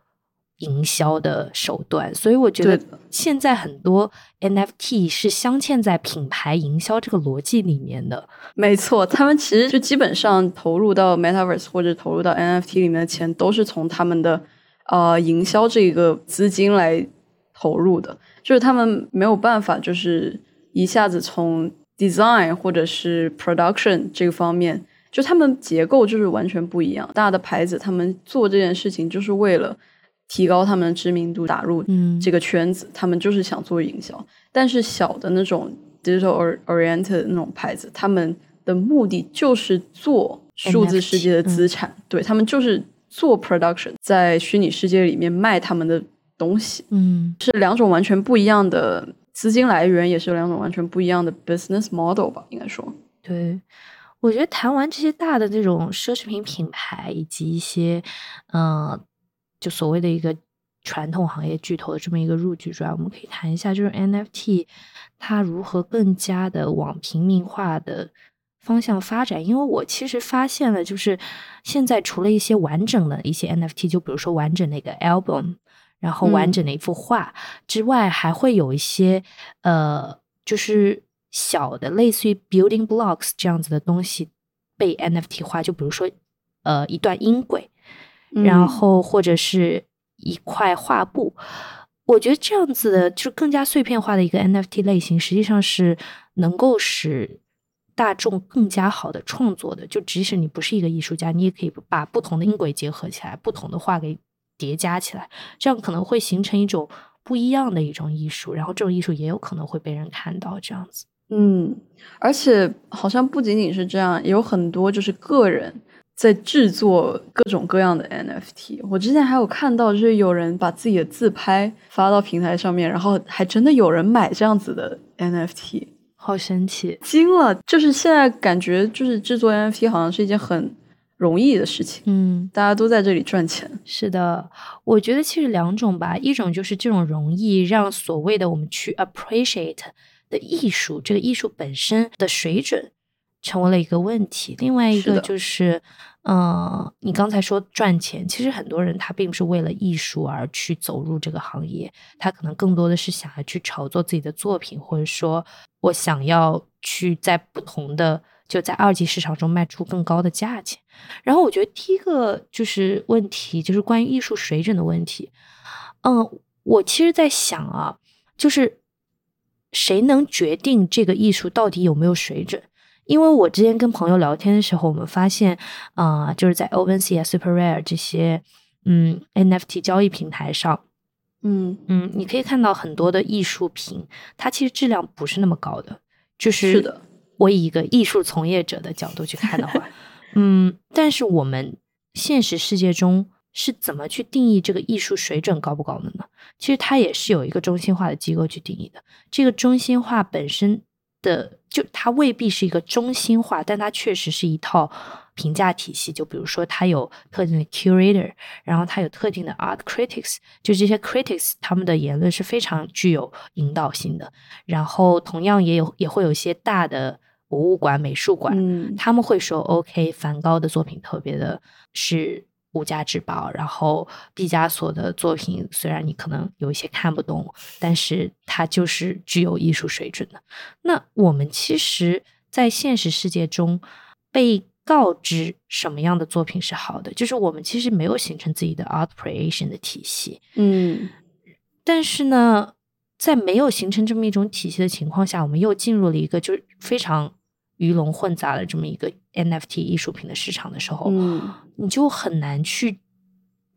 营销的手段，所以我觉得现在很多 NFT 是镶嵌在品牌营销这个逻辑里面的。没错，他们其实就基本上投入到 Metaverse 或者投入到 NFT 里面的钱，都是从他们的呃营销这个资金来投入的，就是他们没有办法就是。一下子从 design 或者是 production 这个方面，就他们结构就是完全不一样。大的牌子他们做这件事情就是为了提高他们的知名度，打入这个圈子，他们就是想做营销。但是小的那种 digital oriented 那种牌子，他们的目的就是做数字世界的资产，对他们就是做 production，在虚拟世界里面卖他们的东西。嗯，是两种完全不一样的。资金来源也是两种完全不一样的 business model 吧，应该说。对，我觉得谈完这些大的这种奢侈品品牌，以及一些，嗯，就所谓的一个传统行业巨头的这么一个入局之外，我们可以谈一下，就是 NFT 它如何更加的往平民化的方向发展。因为我其实发现了，就是现在除了一些完整的一些 NFT，就比如说完整的一个 album。然后完整的一幅画之外，还会有一些呃，就是小的类似于 building blocks 这样子的东西被 NFT 化，就比如说呃一段音轨，然后或者是一块画布。我觉得这样子的就更加碎片化的一个 NFT 类型，实际上是能够使大众更加好的创作的。就即使你不是一个艺术家，你也可以把不同的音轨结合起来，不同的画给。叠加起来，这样可能会形成一种不一样的一种艺术，然后这种艺术也有可能会被人看到。这样子，嗯，而且好像不仅仅是这样，也有很多就是个人在制作各种各样的 NFT。我之前还有看到，就是有人把自己的自拍发到平台上面，然后还真的有人买这样子的 NFT，好神奇，惊了！就是现在感觉，就是制作 NFT 好像是一件很。容易的事情，嗯，大家都在这里赚钱。是的，我觉得其实两种吧，一种就是这种容易让所谓的我们去 appreciate 的艺术，这个艺术本身的水准成为了一个问题。另外一个就是，嗯，你刚才说赚钱，其实很多人他并不是为了艺术而去走入这个行业，他可能更多的是想要去炒作自己的作品，或者说我想要去在不同的。就在二级市场中卖出更高的价钱，然后我觉得第一个就是问题，就是关于艺术水准的问题。嗯，我其实在想啊，就是谁能决定这个艺术到底有没有水准？因为我之前跟朋友聊天的时候，我们发现啊，就是在 OpenSea、SuperRare 这些嗯 NFT 交易平台上，嗯嗯，你可以看到很多的艺术品，它其实质量不是那么高的，就是是的。我以一个艺术从业者的角度去看的话，*laughs* 嗯，但是我们现实世界中是怎么去定义这个艺术水准高不高的呢？其实它也是有一个中心化的机构去定义的。这个中心化本身的就它未必是一个中心化，但它确实是一套。评价体系，就比如说，它有特定的 curator，然后它有特定的 art critics，就这些 critics 他们的言论是非常具有引导性的。然后同样也有也会有一些大的博物馆、美术馆，嗯。他们会说，OK，梵高的作品特别的是无价之宝，然后毕加索的作品虽然你可能有一些看不懂，但是它就是具有艺术水准的。那我们其实，在现实世界中被告知什么样的作品是好的，就是我们其实没有形成自己的 art creation 的体系，嗯，但是呢，在没有形成这么一种体系的情况下，我们又进入了一个就是非常鱼龙混杂的这么一个 NFT 艺术品的市场的时候，嗯，你就很难去，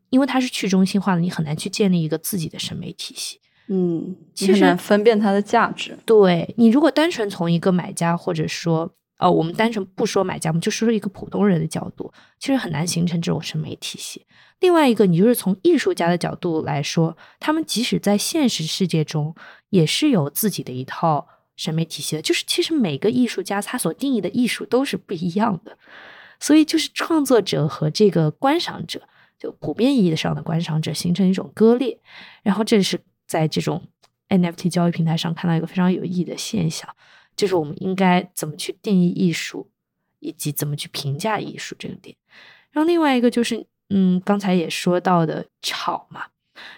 因为它是去中心化的，你很难去建立一个自己的审美体系，嗯，其实分辨它的价值。对你，如果单纯从一个买家或者说。呃，我们单纯不说买家，我们就说说一个普通人的角度，其实很难形成这种审美体系。另外一个，你就是从艺术家的角度来说，他们即使在现实世界中，也是有自己的一套审美体系的。就是其实每个艺术家他所定义的艺术都是不一样的，所以就是创作者和这个观赏者，就普遍意义上的观赏者形成一种割裂。然后这是在这种 NFT 交易平台上看到一个非常有意义的现象。就是我们应该怎么去定义艺术，以及怎么去评价艺术这个点。然后另外一个就是，嗯，刚才也说到的炒嘛，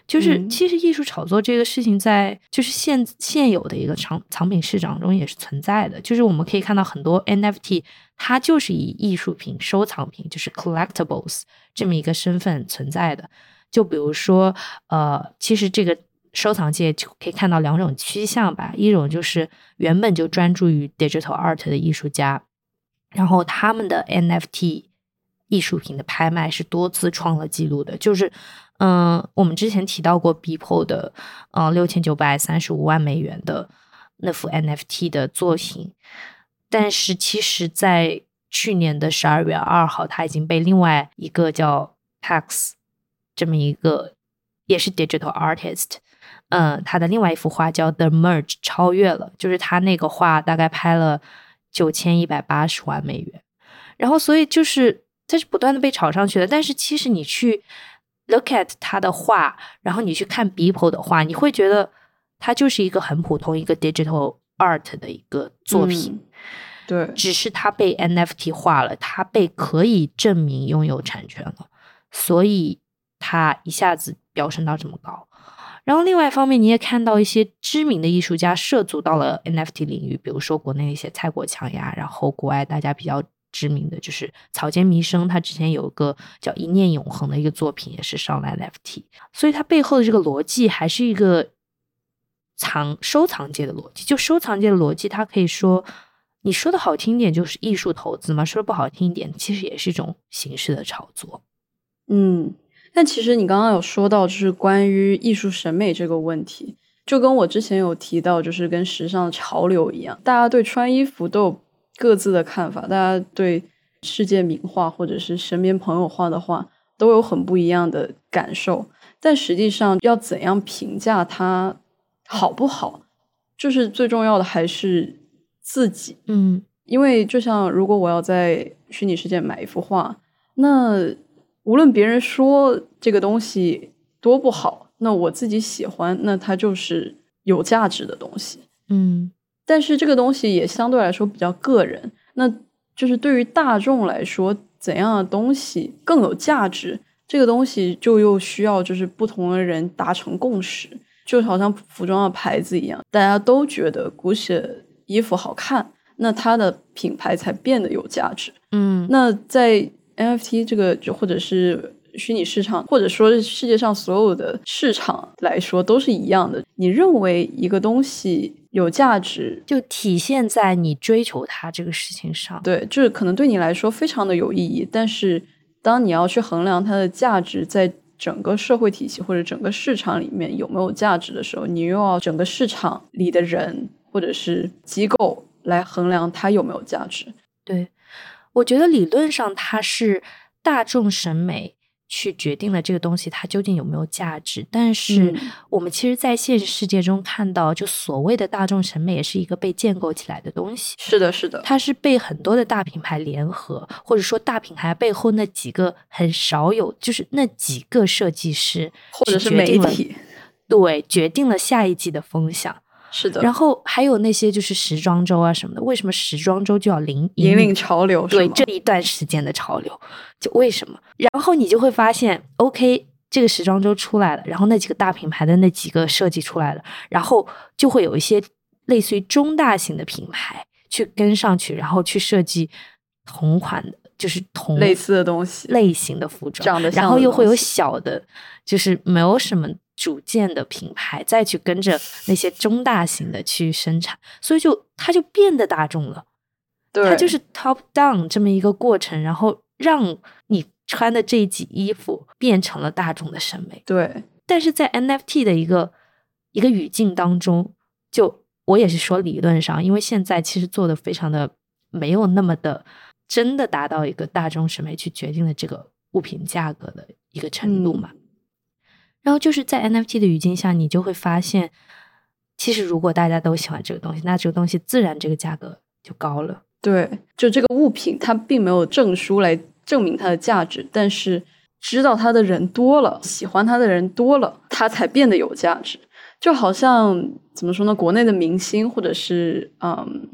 就是其实艺术炒作这个事情，在就是现现有的一个藏藏品市场中也是存在的。就是我们可以看到很多 NFT，它就是以艺术品、收藏品，就是 collectibles 这么一个身份存在的。就比如说，呃，其实这个收藏界就可以看到两种趋向吧，一种就是原本就专注于 digital art 的艺术家，然后他们的 NFT 艺术品的拍卖是多次创了记录的，就是嗯，我们之前提到过 BPO 的嗯六千九百三十五万美元的那幅 NFT 的作品，但是其实在去年的十二月二号，它已经被另外一个叫 Pax 这么一个也是 digital artist。嗯，他的另外一幅画叫《The Merge》超越了，就是他那个画大概拍了九千一百八十万美元，然后所以就是它是不断的被炒上去的。但是其实你去 look at 他的画，然后你去看 Beeple 的画，你会觉得他就是一个很普通一个 digital art 的一个作品，对，只是它被 NFT 化了，它被可以证明拥有产权了，所以它一下子飙升到这么高。然后另外一方面，你也看到一些知名的艺术家涉足到了 NFT 领域，比如说国内一些蔡国强呀，然后国外大家比较知名的就是草间弥生，他之前有个叫《一念永恒》的一个作品也是上了 NFT，所以它背后的这个逻辑还是一个藏收藏界的逻辑。就收藏界的逻辑，它可以说你说的好听点就是艺术投资嘛，说的不好听一点，其实也是一种形式的炒作。嗯。但其实你刚刚有说到，就是关于艺术审美这个问题，就跟我之前有提到，就是跟时尚潮流一样，大家对穿衣服都有各自的看法，大家对世界名画或者是身边朋友画的画都有很不一样的感受。但实际上，要怎样评价它好不好，就是最重要的还是自己。嗯，因为就像如果我要在虚拟世界买一幅画，那。无论别人说这个东西多不好，那我自己喜欢，那它就是有价值的东西。嗯，但是这个东西也相对来说比较个人，那就是对于大众来说，怎样的东西更有价值，这个东西就又需要就是不同的人达成共识，就好像服装的牌子一样，大家都觉得 Gucci 衣服好看，那它的品牌才变得有价值。嗯，那在。NFT 这个就或者是虚拟市场，或者说世界上所有的市场来说都是一样的。你认为一个东西有价值，就体现在你追求它这个事情上。对，就是可能对你来说非常的有意义，但是当你要去衡量它的价值在整个社会体系或者整个市场里面有没有价值的时候，你又要整个市场里的人或者是机构来衡量它有没有价值。对。我觉得理论上它是大众审美去决定了这个东西它究竟有没有价值，但是我们其实，在现实世界中看到，就所谓的大众审美也是一个被建构起来的东西。是的，是的，它是被很多的大品牌联合，或者说大品牌背后那几个很少有，就是那几个设计师或者是媒体，对，决定了下一季的风向。是的，然后还有那些就是时装周啊什么的，为什么时装周就要领引领潮流？对这一段时间的潮流，就为什么？然后你就会发现，OK，这个时装周出来了，然后那几个大品牌的那几个设计出来了，然后就会有一些类似于中大型的品牌去跟上去，然后去设计同款的，就是同类似的东西类型的服装，然后又会有小的，就是没有什么。主建的品牌再去跟着那些中大型的去生产，所以就它就变得大众了。对，它就是 top down 这么一个过程，然后让你穿的这一季衣服变成了大众的审美。对，但是在 NFT 的一个一个语境当中，就我也是说理论上，因为现在其实做的非常的没有那么的真的达到一个大众审美去决定了这个物品价格的一个程度嘛。然后就是在 NFT 的语境下，你就会发现，其实如果大家都喜欢这个东西，那这个东西自然这个价格就高了。对，就这个物品它并没有证书来证明它的价值，但是知道它的人多了，喜欢它的人多了，它才变得有价值。就好像怎么说呢？国内的明星或者是嗯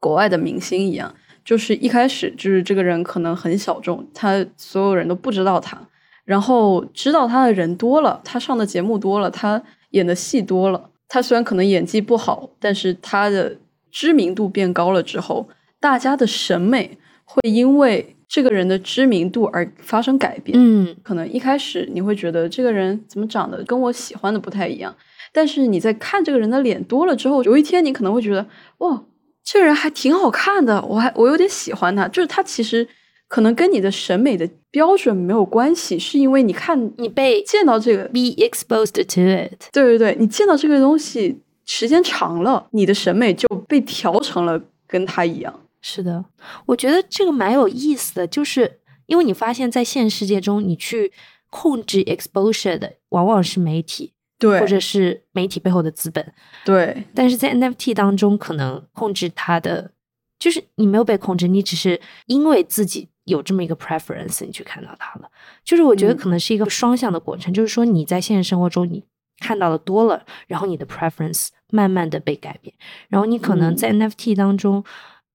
国外的明星一样，就是一开始就是这个人可能很小众，他所有人都不知道他。然后知道他的人多了，他上的节目多了，他演的戏多了。他虽然可能演技不好，但是他的知名度变高了之后，大家的审美会因为这个人的知名度而发生改变。嗯，可能一开始你会觉得这个人怎么长得跟我喜欢的不太一样，但是你在看这个人的脸多了之后，有一天你可能会觉得，哇，这个人还挺好看的，我还我有点喜欢他。就是他其实可能跟你的审美的标准没有关系，是因为你看你被见到这个，be exposed to it。对对对，你见到这个东西时间长了，你的审美就被调成了跟他一样。是的，我觉得这个蛮有意思的，就是因为你发现，在现实世界中，你去控制 exposure 的往往是媒体，对，或者是媒体背后的资本，对。但是在 NFT 当中，可能控制它的，就是你没有被控制，你只是因为自己有这么一个 preference，你去看到它了。就是我觉得可能是一个双向的过程，就是说你在现实生活中你看到的多了，然后你的 preference 慢慢的被改变，然后你可能在 NFT 当中。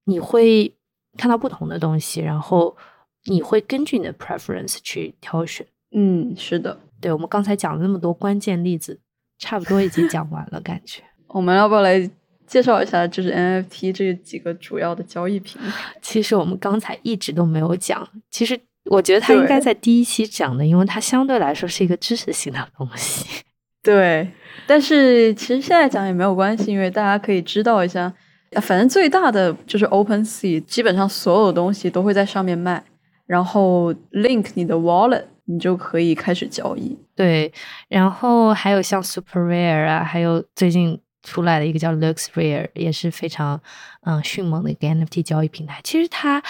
你会看到不同的东西，然后你会根据你的 preference 去挑选。嗯，是的。对我们刚才讲了那么多关键例子，差不多已经讲完了，感觉。*laughs* 我们要不要来介绍一下，就是 NFT 这几个主要的交易平台？其实我们刚才一直都没有讲。其实我觉得它应该在第一期讲的，因为它相对来说是一个知识性的东西。对，但是其实现在讲也没有关系，因为大家可以知道一下。反正最大的就是 Open Sea，基本上所有东西都会在上面卖，然后 link 你的 wallet，你就可以开始交易。对，然后还有像 Super Rare 啊，还有最近出来的一个叫 Lux Rare，也是非常嗯迅猛的一个 NFT 交易平台。其实它，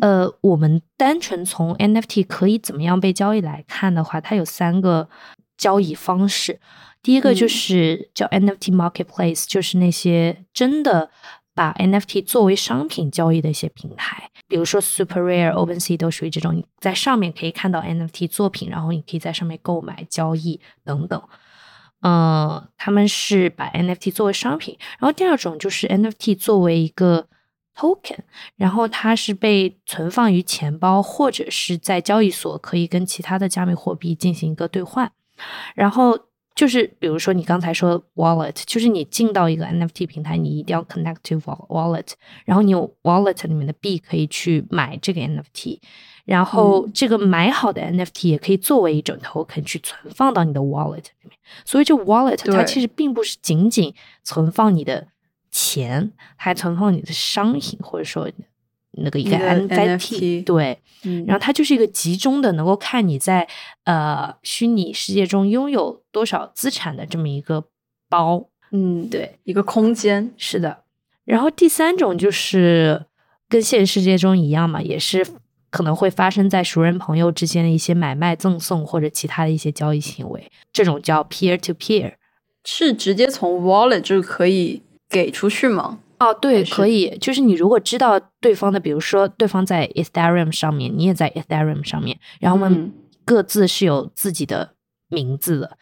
呃，我们单纯从 NFT 可以怎么样被交易来看的话，它有三个交易方式。第一个就是叫 NFT Marketplace，就是那些真的。把 NFT 作为商品交易的一些平台，比如说 Super Rare、OpenSea 都属于这种，你在上面可以看到 NFT 作品，然后你可以在上面购买、交易等等。嗯，他们是把 NFT 作为商品。然后第二种就是 NFT 作为一个 token，然后它是被存放于钱包或者是在交易所，可以跟其他的加密货币进行一个兑换。然后。就是比如说你刚才说 wallet，就是你进到一个 NFT 平台，你一定要 connect to wallet，然后你有 wallet 里面的币可以去买这个 NFT，然后这个买好的 NFT 也可以作为一种 token 去存放到你的 wallet 里面。所以这 wallet 它其实并不是仅仅存放你的钱，还存放你的商品，或者说。那个一个 NFT，对，然后它就是一个集中的，能够看你在呃虚拟世界中拥有多少资产的这么一个包，嗯，对，一个空间，是的。然后第三种就是跟现实世界中一样嘛，也是可能会发生在熟人朋友之间的一些买卖赠送或者其他的一些交易行为，这种叫 peer to peer，是直接从 wallet 就可以给出去吗？哦，对，可以，就是你如果知道对方的，比如说对方在 Ethereum 上面，你也在 Ethereum 上面，然后我们各自是有自己的名字的，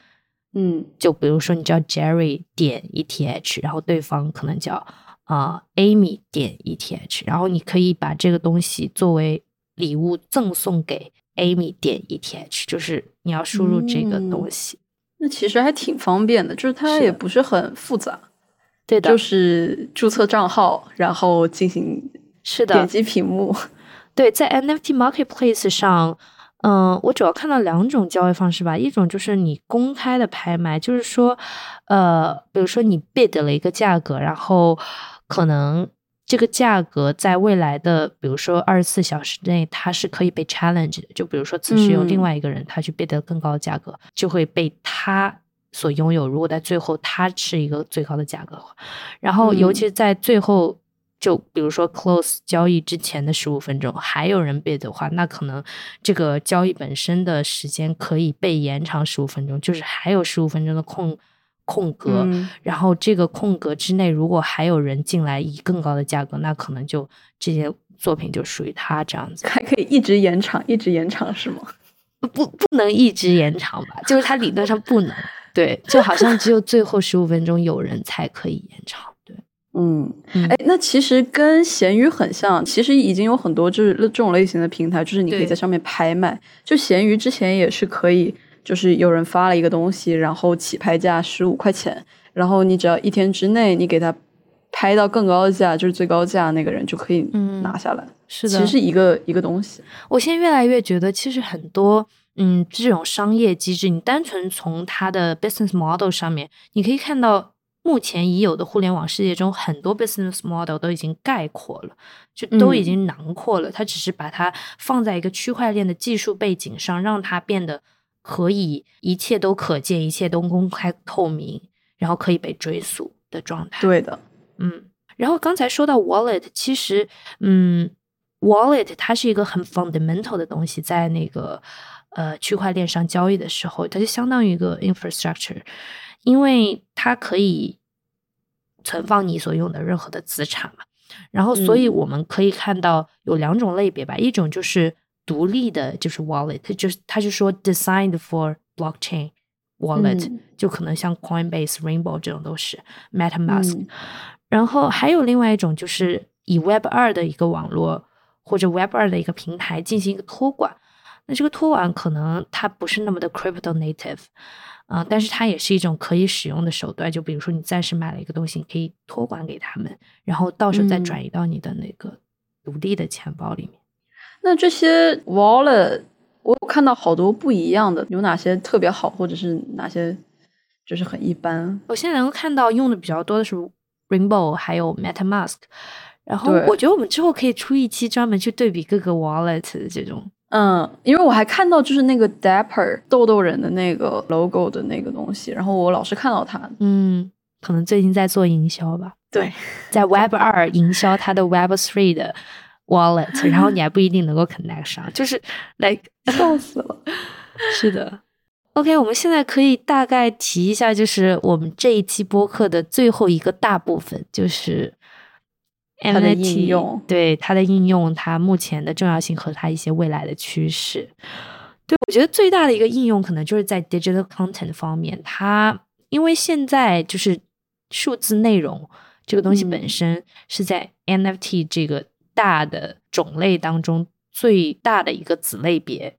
嗯，就比如说你叫 Jerry 点 ETH，然后对方可能叫啊 Amy 点 ETH，然后你可以把这个东西作为礼物赠送给 Amy 点 ETH，就是你要输入这个东西，那其实还挺方便的，就是它也不是很复杂。对的，就是注册账号，然后进行是的点击屏幕。对，在 NFT Marketplace 上，嗯，我主要看到两种交易方式吧。一种就是你公开的拍卖，就是说，呃，比如说你 bid 了一个价格，然后可能这个价格在未来的，比如说二十四小时内，它是可以被 challenge 的。就比如说此时有另外一个人，他去 bid 更高的价格，就会被他。所拥有，如果在最后他是一个最高的价格的话，然后尤其是在最后，就比如说 close 交易之前的十五分钟，还有人 bid 的话，那可能这个交易本身的时间可以被延长十五分钟，就是还有十五分钟的空空格，然后这个空格之内，如果还有人进来以更高的价格，那可能就这些作品就属于他这样子，还可以一直延长，一直延长是吗？不，不能一直延长吧？就是它理论上不能。*laughs* 对，就好像只有最后十五分钟有人才可以延长。对，嗯，哎，那其实跟闲鱼很像，其实已经有很多就是这种类型的平台，就是你可以在上面拍卖。就闲鱼之前也是可以，就是有人发了一个东西，然后起拍价十五块钱，然后你只要一天之内你给他拍到更高的价，就是最高价那个人就可以拿下来。是的，其实是一个一个东西。我现在越来越觉得，其实很多嗯这种商业机制，你单纯从它的 business model 上面，你可以看到目前已有的互联网世界中很多 business model 都已经概括了，就都已经囊括了。它只是把它放在一个区块链的技术背景上，让它变得可以一切都可见，一切都公开透明，然后可以被追溯的状态。对的，嗯。然后刚才说到 wallet，其实嗯。Wallet 它是一个很 fundamental 的东西，在那个呃区块链上交易的时候，它就相当于一个 infrastructure，因为它可以存放你所用的任何的资产嘛。然后，所以我们可以看到有两种类别吧，一种就是独立的，就是 wallet，就是他就说 designed for blockchain wallet，就可能像 Coinbase、Rainbow 这种都是 MetaMask。然后还有另外一种就是以 Web 二的一个网络。或者 Web 二的一个平台进行一个托管，那这个托管可能它不是那么的 crypto native，啊，但是它也是一种可以使用的手段。就比如说你暂时买了一个东西，你可以托管给他们，然后到时候再转移到你的那个独立的钱包里面。那这些 wallet 我看到好多不一样的，有哪些特别好，或者是哪些就是很一般？我现在能够看到用的比较多的是 Rainbow，还有 MetaMask。然后我觉得我们之后可以出一期专门去对比各个 wallet 的这种，嗯，因为我还看到就是那个 Dapper 豆豆人的那个 logo 的那个东西，然后我老是看到它，嗯，可能最近在做营销吧，对，在 Web 二营销它的 Web three 的 wallet，*laughs* 然后你还不一定能够 connect 上，就是 like *laughs* 笑死了，是 *laughs* 的，OK，我们现在可以大概提一下，就是我们这一期播客的最后一个大部分，就是。它的应用，对它的应用，它目前的重要性和它一些未来的趋势。对我觉得最大的一个应用可能就是在 digital content 方面，它因为现在就是数字内容这个东西本身是在 NFT 这个大的种类当中最大的一个子类别，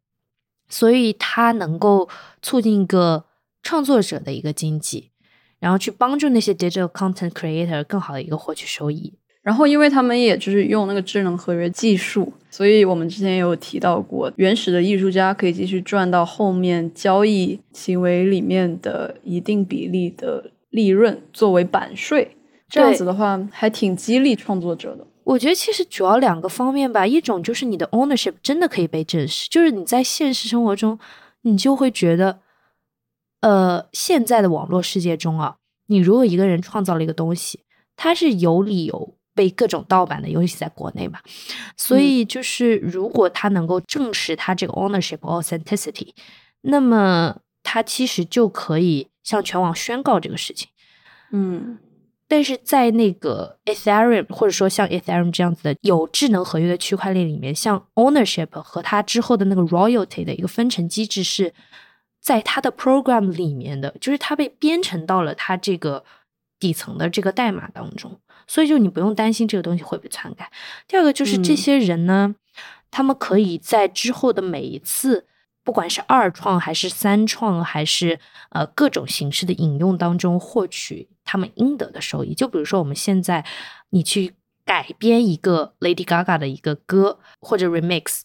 所以它能够促进一个创作者的一个经济，然后去帮助那些 digital content creator 更好的一个获取收益。然后，因为他们也就是用那个智能合约技术，所以我们之前也有提到过，原始的艺术家可以继续赚到后面交易行为里面的一定比例的利润作为版税。这样子的话，还挺激励创作者的。我觉得其实主要两个方面吧，一种就是你的 ownership 真的可以被证实，就是你在现实生活中，你就会觉得，呃，现在的网络世界中啊，你如果一个人创造了一个东西，他是有理由。被各种盗版的，尤其在国内嘛，所以就是如果他能够证实他这个 ownership authenticity，那么他其实就可以向全网宣告这个事情。嗯，但是在那个 Ethereum 或者说像 Ethereum 这样子的有智能合约的区块链里面，像 ownership 和它之后的那个 royalty 的一个分成机制是在它的 program 里面的，就是它被编程到了它这个底层的这个代码当中。所以就你不用担心这个东西会被篡改。第二个就是这些人呢，他们可以在之后的每一次，不管是二创还是三创，还是呃各种形式的引用当中获取他们应得的收益。就比如说我们现在你去改编一个 Lady Gaga 的一个歌或者 remix，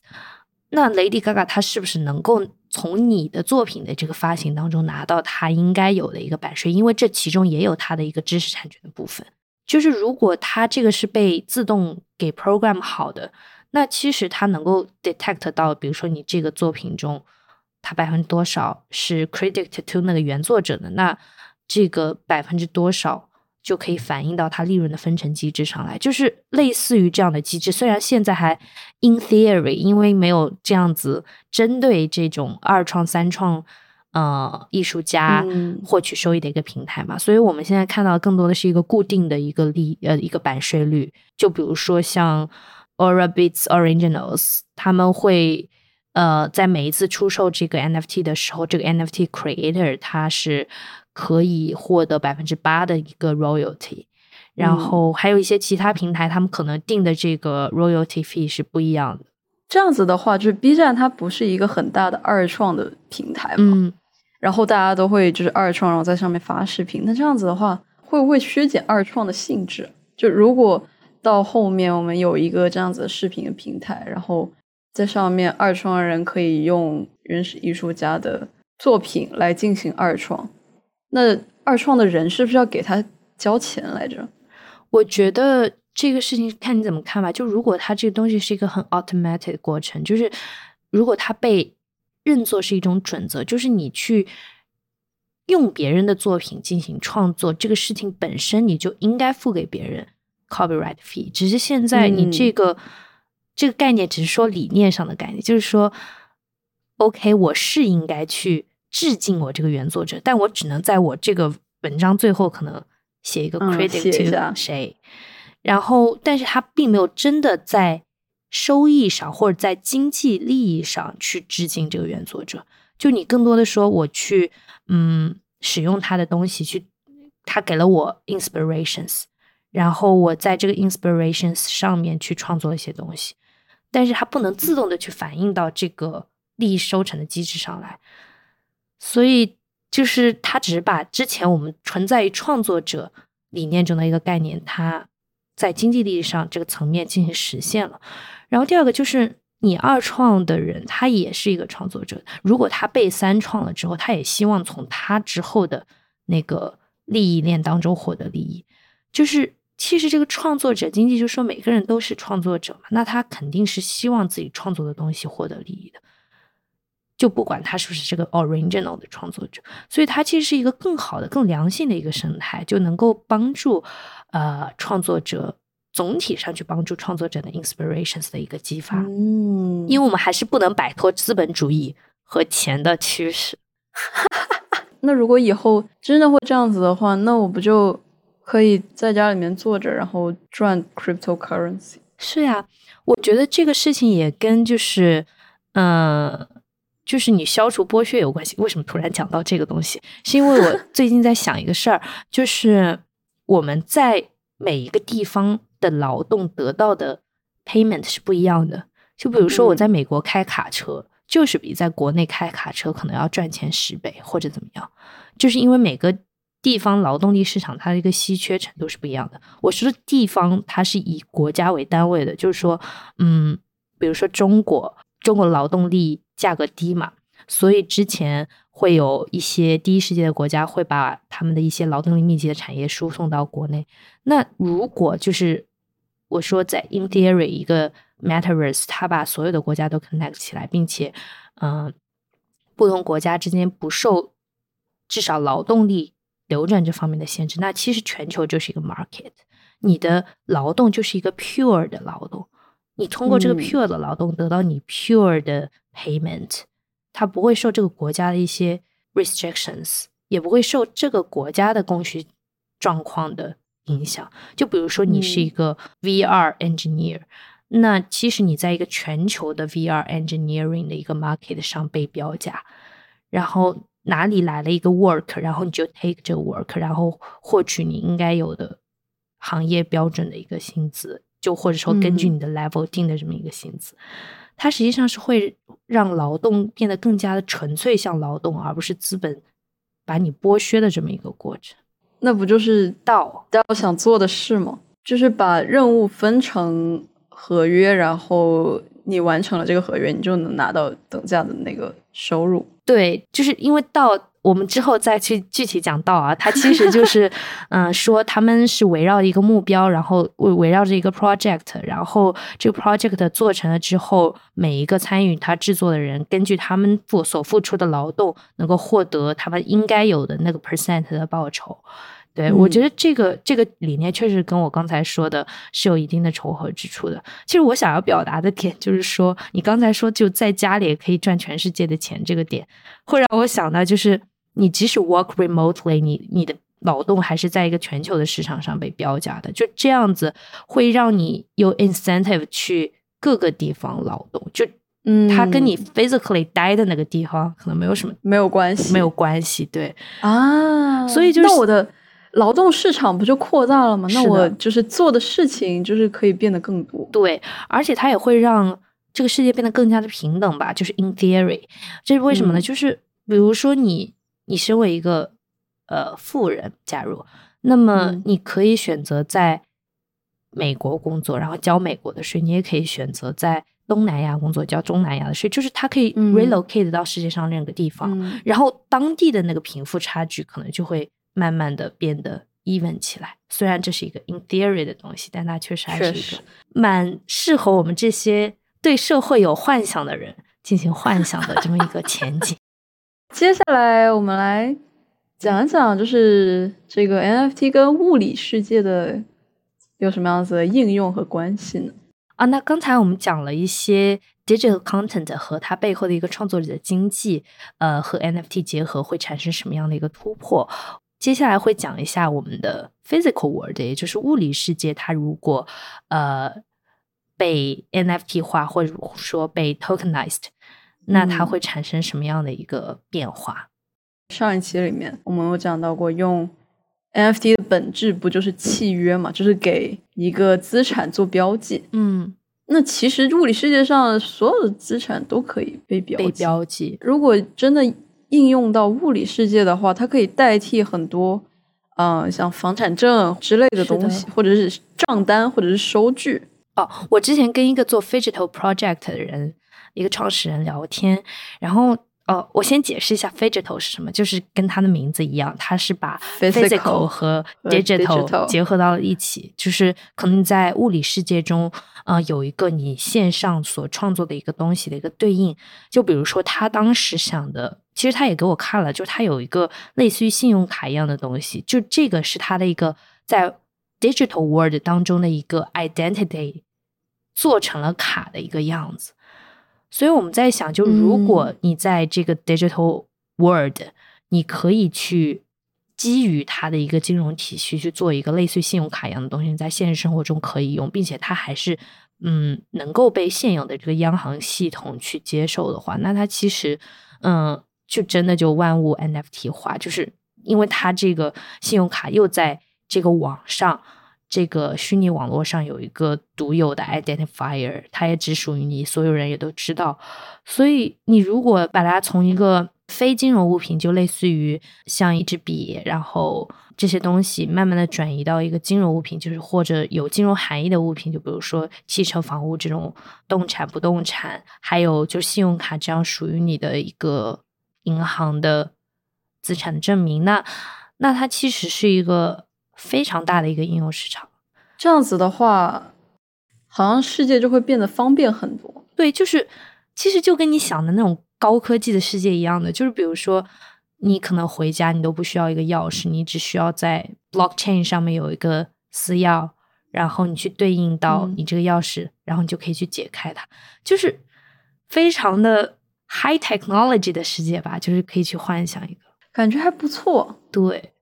那 Lady Gaga 她是不是能够从你的作品的这个发行当中拿到她应该有的一个版税？因为这其中也有她的一个知识产权的部分。就是如果它这个是被自动给 program 好的，那其实它能够 detect 到，比如说你这个作品中，它百分之多少是 credit to 那个原作者的，那这个百分之多少就可以反映到它利润的分成机制上来，就是类似于这样的机制。虽然现在还 in theory，因为没有这样子针对这种二创三创。呃，艺术家获取收益的一个平台嘛，所以我们现在看到更多的是一个固定的一个利呃一个版税率。就比如说像 Aura Beats Originals，他们会呃在每一次出售这个 NFT 的时候，这个 NFT creator 他是可以获得百分之八的一个 royalty。然后还有一些其他平台，他们可能定的这个 royalty fee 是不一样的。这样子的话，就是 B 站它不是一个很大的二创的平台嘛？然后大家都会就是二创，然后在上面发视频。那这样子的话，会不会削减二创的性质？就如果到后面我们有一个这样子的视频的平台，然后在上面二创人可以用原始艺术家的作品来进行二创，那二创的人是不是要给他交钱来着？我觉得这个事情看你怎么看吧。就如果他这个东西是一个很 automatic 的过程，就是如果他被认作是一种准则，就是你去用别人的作品进行创作，这个事情本身你就应该付给别人 copyright fee。只是现在你这个这个概念只是说理念上的概念，就是说，OK，我是应该去致敬我这个原作者，但我只能在我这个文章最后可能写一个 credit to 谁，然后，但是他并没有真的在。收益上或者在经济利益上去致敬这个原作者，就你更多的说我去嗯使用他的东西去，他给了我 inspirations，然后我在这个 inspirations 上面去创作一些东西，但是它不能自动的去反映到这个利益收成的机制上来，所以就是他只是把之前我们存在于创作者理念中的一个概念，它在经济利益上这个层面进行实现了。然后第二个就是你二创的人，他也是一个创作者。如果他被三创了之后，他也希望从他之后的那个利益链当中获得利益。就是其实这个创作者经济，就说每个人都是创作者嘛，那他肯定是希望自己创作的东西获得利益的。就不管他是不是这个 original 的创作者，所以它其实是一个更好的、更良性的一个生态，就能够帮助呃创作者。总体上去帮助创作者的 inspirations 的一个激发，嗯，因为我们还是不能摆脱资本主义和钱的驱使。*laughs* 那如果以后真的会这样子的话，那我不就可以在家里面坐着，然后赚 cryptocurrency？是呀，我觉得这个事情也跟就是，呃，就是你消除剥削有关系。为什么突然讲到这个东西？是因为我 *laughs* 最近在想一个事儿，就是我们在每一个地方。的劳动得到的 payment 是不一样的。就比如说，我在美国开卡车，就是比在国内开卡车可能要赚钱十倍或者怎么样，就是因为每个地方劳动力市场它的一个稀缺程度是不一样的。我说的地方，它是以国家为单位的，就是说，嗯，比如说中国，中国劳动力价格低嘛，所以之前会有一些第一世界的国家会把他们的一些劳动力密集的产业输送到国内。那如果就是我说，在 in theory 一个 metaverse，它把所有的国家都 connect 起来，并且，嗯，不同国家之间不受至少劳动力流转这方面的限制，那其实全球就是一个 market，你的劳动就是一个 pure 的劳动，你通过这个 pure 的劳动得到你 pure 的 payment，它不会受这个国家的一些 restrictions，也不会受这个国家的供需状况的。影响，就比如说你是一个 VR engineer，那其实你在一个全球的 VR engineering 的一个 market 上被标价，然后哪里来了一个 work，然后你就 take 这个 work，然后获取你应该有的行业标准的一个薪资，就或者说根据你的 level 定的这么一个薪资，它实际上是会让劳动变得更加的纯粹，像劳动，而不是资本把你剥削的这么一个过程。那不就是道道想做的事吗？就是把任务分成合约，然后你完成了这个合约，你就能拿到等价的那个收入。对，就是因为到，我们之后再去具体讲到啊。它其实就 *laughs* 是，嗯，说他们是围绕一个目标，然后围围绕着一个 project，然后这个 project 做成了之后，每一个参与他制作的人，根据他们付所付出的劳动，能够获得他们应该有的那个 percent 的报酬。对，我觉得这个这个理念确实跟我刚才说的是有一定的重合之处的。其实我想要表达的点就是说，你刚才说就在家里也可以赚全世界的钱，这个点会让我想到，就是你即使 work remotely，你你的劳动还是在一个全球的市场上被标价的，就这样子会让你有 incentive 去各个地方劳动。就嗯，它跟你 physically 待的那个地方可能没有什么没有关系，没有关系。对啊，所以就是我的。劳动市场不就扩大了吗？那我就是做的事情就是可以变得更多。对，而且它也会让这个世界变得更加的平等吧。就是 in theory，这是为什么呢？就是比如说你，你身为一个呃富人，假如，那么你可以选择在美国工作，然后交美国的税，你也可以选择在东南亚工作，交东南亚的税，就是它可以 relocate 到世界上任何地方，然后当地的那个贫富差距可能就会慢慢的变得 even 起来。虽然这是一个 in theory 的东西，但它确实还是一个蛮适合我们这些对社会有幻想的人进行幻想的这么一个前景。*laughs* 接下来我们来讲一讲，就是这个 NFT 跟物理世界的有什么样子的应用和关系呢？啊，那刚才我们讲了一些 digital content 和它背后的一个创作者的经济，呃，和 NFT 结合会产生什么样的一个突破？接下来会讲一下我们的 physical world，也就是物理世界，它如果呃被 NFT 化，或者说被 tokenized，那它会产生什么样的一个变化？上一期里面我们有讲到过，用 NFT 的本质不就是契约嘛，就是给一个资产做标记。嗯，那其实物理世界上所有的资产都可以被标被标记。如果真的应用到物理世界的话，它可以代替很多，嗯，像房产证之类的东西，或者是账单，或者是收据。哦，我之前跟一个做 digital project 的人，一个创始人聊天，然后。哦，我先解释一下 physical 是什么，就是跟它的名字一样，它是把 physical 和 digital 结合到了一起，就是可能在物理世界中，呃，有一个你线上所创作的一个东西的一个对应。就比如说他当时想的，其实他也给我看了，就是他有一个类似于信用卡一样的东西，就这个是他的一个在 digital world 当中的一个 identity，做成了卡的一个样子。所以我们在想，就如果你在这个 digital world，你可以去基于它的一个金融体系去做一个类似于信用卡一样的东西，在现实生活中可以用，并且它还是嗯能够被现有的这个央行系统去接受的话，那它其实嗯就真的就万物 NFT 化，就是因为它这个信用卡又在这个网上。这个虚拟网络上有一个独有的 identifier，它也只属于你，所有人也都知道。所以你如果把它从一个非金融物品，就类似于像一支笔，然后这些东西慢慢的转移到一个金融物品，就是或者有金融含义的物品，就比如说汽车、房屋这种动产、不动产，还有就信用卡这样属于你的一个银行的资产证明，那那它其实是一个。非常大的一个应用市场，这样子的话，好像世界就会变得方便很多。对，就是其实就跟你想的那种高科技的世界一样的，就是比如说你可能回家你都不需要一个钥匙，你只需要在 blockchain 上面有一个私钥，然后你去对应到你这个钥匙，然后你就可以去解开它，就是非常的 high technology 的世界吧，就是可以去幻想一个，感觉还不错。对。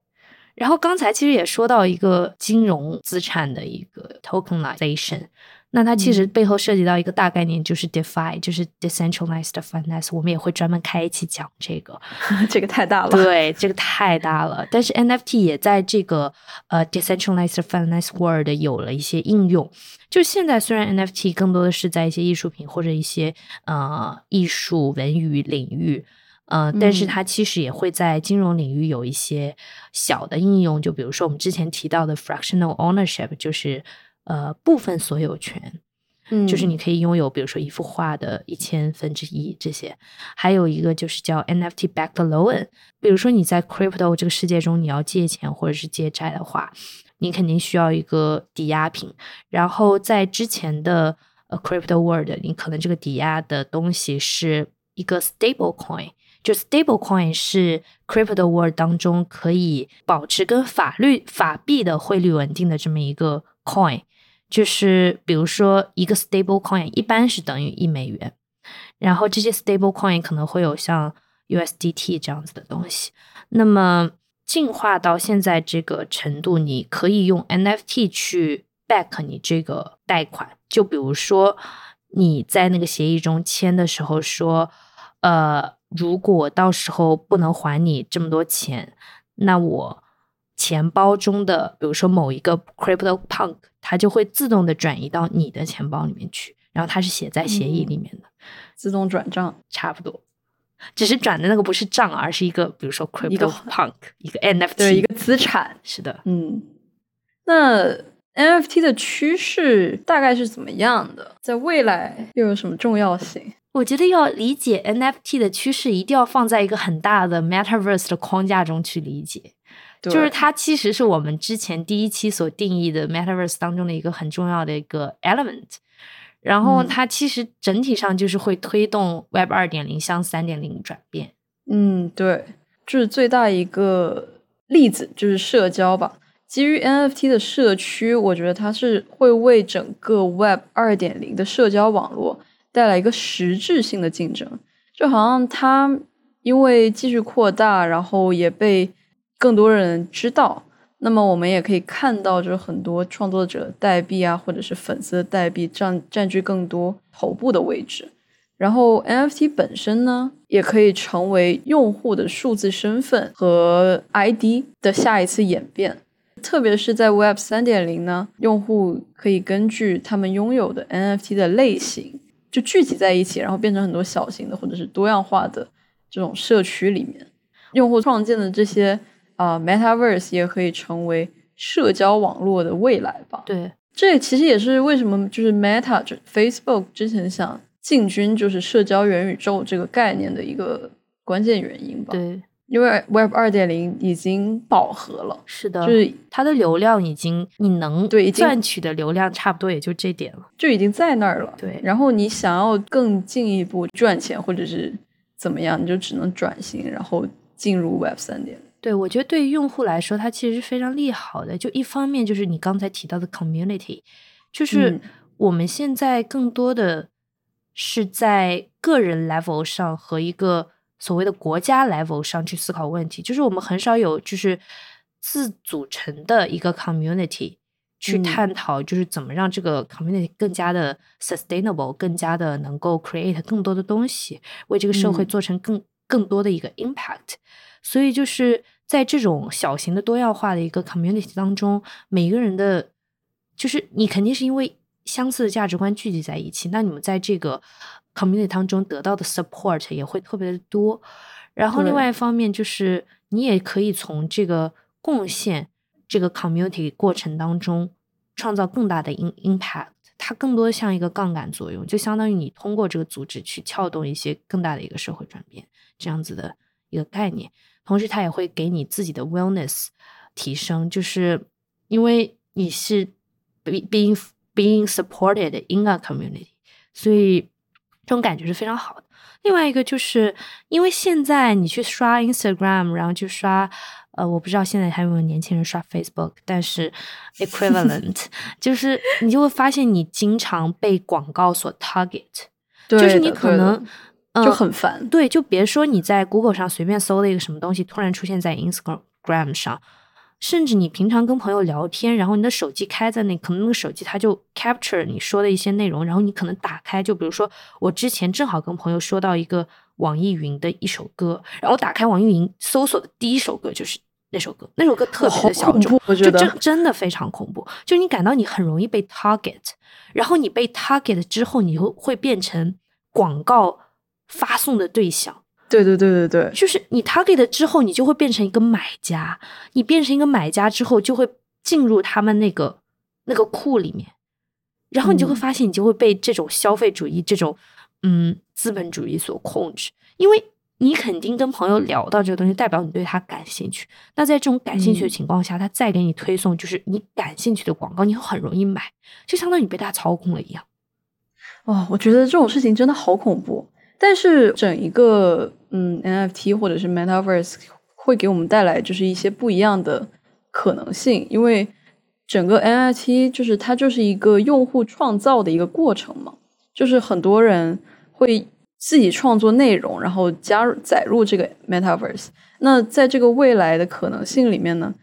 然后刚才其实也说到一个金融资产的一个 tokenization，那它其实背后涉及到一个大概念，就是 DeFi，就是 decentralized finance。我们也会专门开一期讲这个，*laughs* 这个太大了。对，这个太大了。但是 NFT 也在这个呃 decentralized finance world 有了一些应用。就现在虽然 NFT 更多的是在一些艺术品或者一些呃艺术文娱领域。呃，但是它其实也会在金融领域有一些小的应用，就比如说我们之前提到的 fractional ownership，就是呃部分所有权，嗯，就是你可以拥有，比如说一幅画的一千分之一这些。还有一个就是叫 NFT backed loan，比如说你在 crypto 这个世界中，你要借钱或者是借债的话，你肯定需要一个抵押品。然后在之前的呃 crypto world，你可能这个抵押的东西是一个 stable coin。就 stable coin 是 crypto world 当中可以保持跟法律法币的汇率稳定的这么一个 coin，就是比如说一个 stable coin 一般是等于一美元，然后这些 stable coin 可能会有像 USDT 这样子的东西。那么进化到现在这个程度，你可以用 NFT 去 back 你这个贷款，就比如说你在那个协议中签的时候说，呃。如果到时候不能还你这么多钱，那我钱包中的，比如说某一个 Crypto Punk，它就会自动的转移到你的钱包里面去，然后它是写在协议里面的，自动转账，差不多，只是转的那个不是账，而是一个，比如说 Crypto Punk，一个 NFT，对，一个资产，是的，嗯，那 NFT 的趋势大概是怎么样的？在未来又有什么重要性？我觉得要理解 NFT 的趋势，一定要放在一个很大的 Metaverse 的框架中去理解。就是它其实是我们之前第一期所定义的 Metaverse 当中的一个很重要的一个 element。然后它其实整体上就是会推动 Web 二点零向三点零转变。嗯，对，就是最大一个例子就是社交吧。基于 NFT 的社区，我觉得它是会为整个 Web 二点零的社交网络带来一个实质性的竞争。就好像它因为继续扩大，然后也被更多人知道。那么我们也可以看到，就是很多创作者代币啊，或者是粉丝的代币占占据更多头部的位置。然后 NFT 本身呢，也可以成为用户的数字身份和 ID 的下一次演变。特别是在 Web 三点零呢，用户可以根据他们拥有的 NFT 的类型，就聚集在一起，然后变成很多小型的或者是多样化的这种社区里面，用户创建的这些。啊，Metaverse 也可以成为社交网络的未来吧？对，这其实也是为什么就是 Meta 就 Facebook 之前想进军就是社交元宇宙这个概念的一个关键原因吧？对，因为 Web 二点零已经饱和了，是的，就是它的流量已经你能对赚取的流量差不多也就这点了，就已经在那儿了。对，然后你想要更进一步赚钱或者是怎么样，你就只能转型，然后进入 Web 三点零。对，我觉得对于用户来说，它其实是非常利好的。就一方面，就是你刚才提到的 community，就是我们现在更多的是在个人 level 上和一个所谓的国家 level 上去思考问题。就是我们很少有就是自组成的一个 community 去探讨，就是怎么让这个 community 更加的 sustainable，更加的能够 create 更多的东西，为这个社会做成更更多的一个 impact。所以就是在这种小型的多样化的一个 community 当中，每一个人的，就是你肯定是因为相似的价值观聚集在一起，那你们在这个 community 当中得到的 support 也会特别的多。然后另外一方面就是，你也可以从这个贡献这个 community 过程当中创造更大的 in impact，它更多像一个杠杆作用，就相当于你通过这个组织去撬动一些更大的一个社会转变，这样子的一个概念。同时，它也会给你自己的 wellness 提升，就是因为你是 being being supported in a community，所以这种感觉是非常好的。另外一个就是，因为现在你去刷 Instagram，然后去刷，呃，我不知道现在还有没有年轻人刷 Facebook，但是 *laughs* equivalent 就是你就会发现你经常被广告所 target，就是你可能。就很烦，对，就别说你在 Google 上随便搜的一个什么东西，突然出现在 Instagram 上，甚至你平常跟朋友聊天，然后你的手机开在那，可能那个手机它就 capture 你说的一些内容，然后你可能打开，就比如说我之前正好跟朋友说到一个网易云的一首歌，然后打开网易云搜索的第一首歌就是那首歌，那首歌特别的小众，就真真的非常恐怖，就你感到你很容易被 target，然后你被 target 之后，你会会变成广告。发送的对象，对对对对对，就是你 target 之后，你就会变成一个买家。你变成一个买家之后，就会进入他们那个那个库里面，然后你就会发现，你就会被这种消费主义、这种嗯资本主义所控制。因为你肯定跟朋友聊到这个东西，代表你对他感兴趣。那在这种感兴趣的情况下，他再给你推送就是你感兴趣的广告，你很容易买，就相当于你被他操控了一样。哇，我觉得这种事情真的好恐怖。但是整一个嗯 NFT 或者是 Metaverse 会给我们带来就是一些不一样的可能性，因为整个 NFT 就是它就是一个用户创造的一个过程嘛，就是很多人会自己创作内容，然后加入载入这个 Metaverse。那在这个未来的可能性里面呢，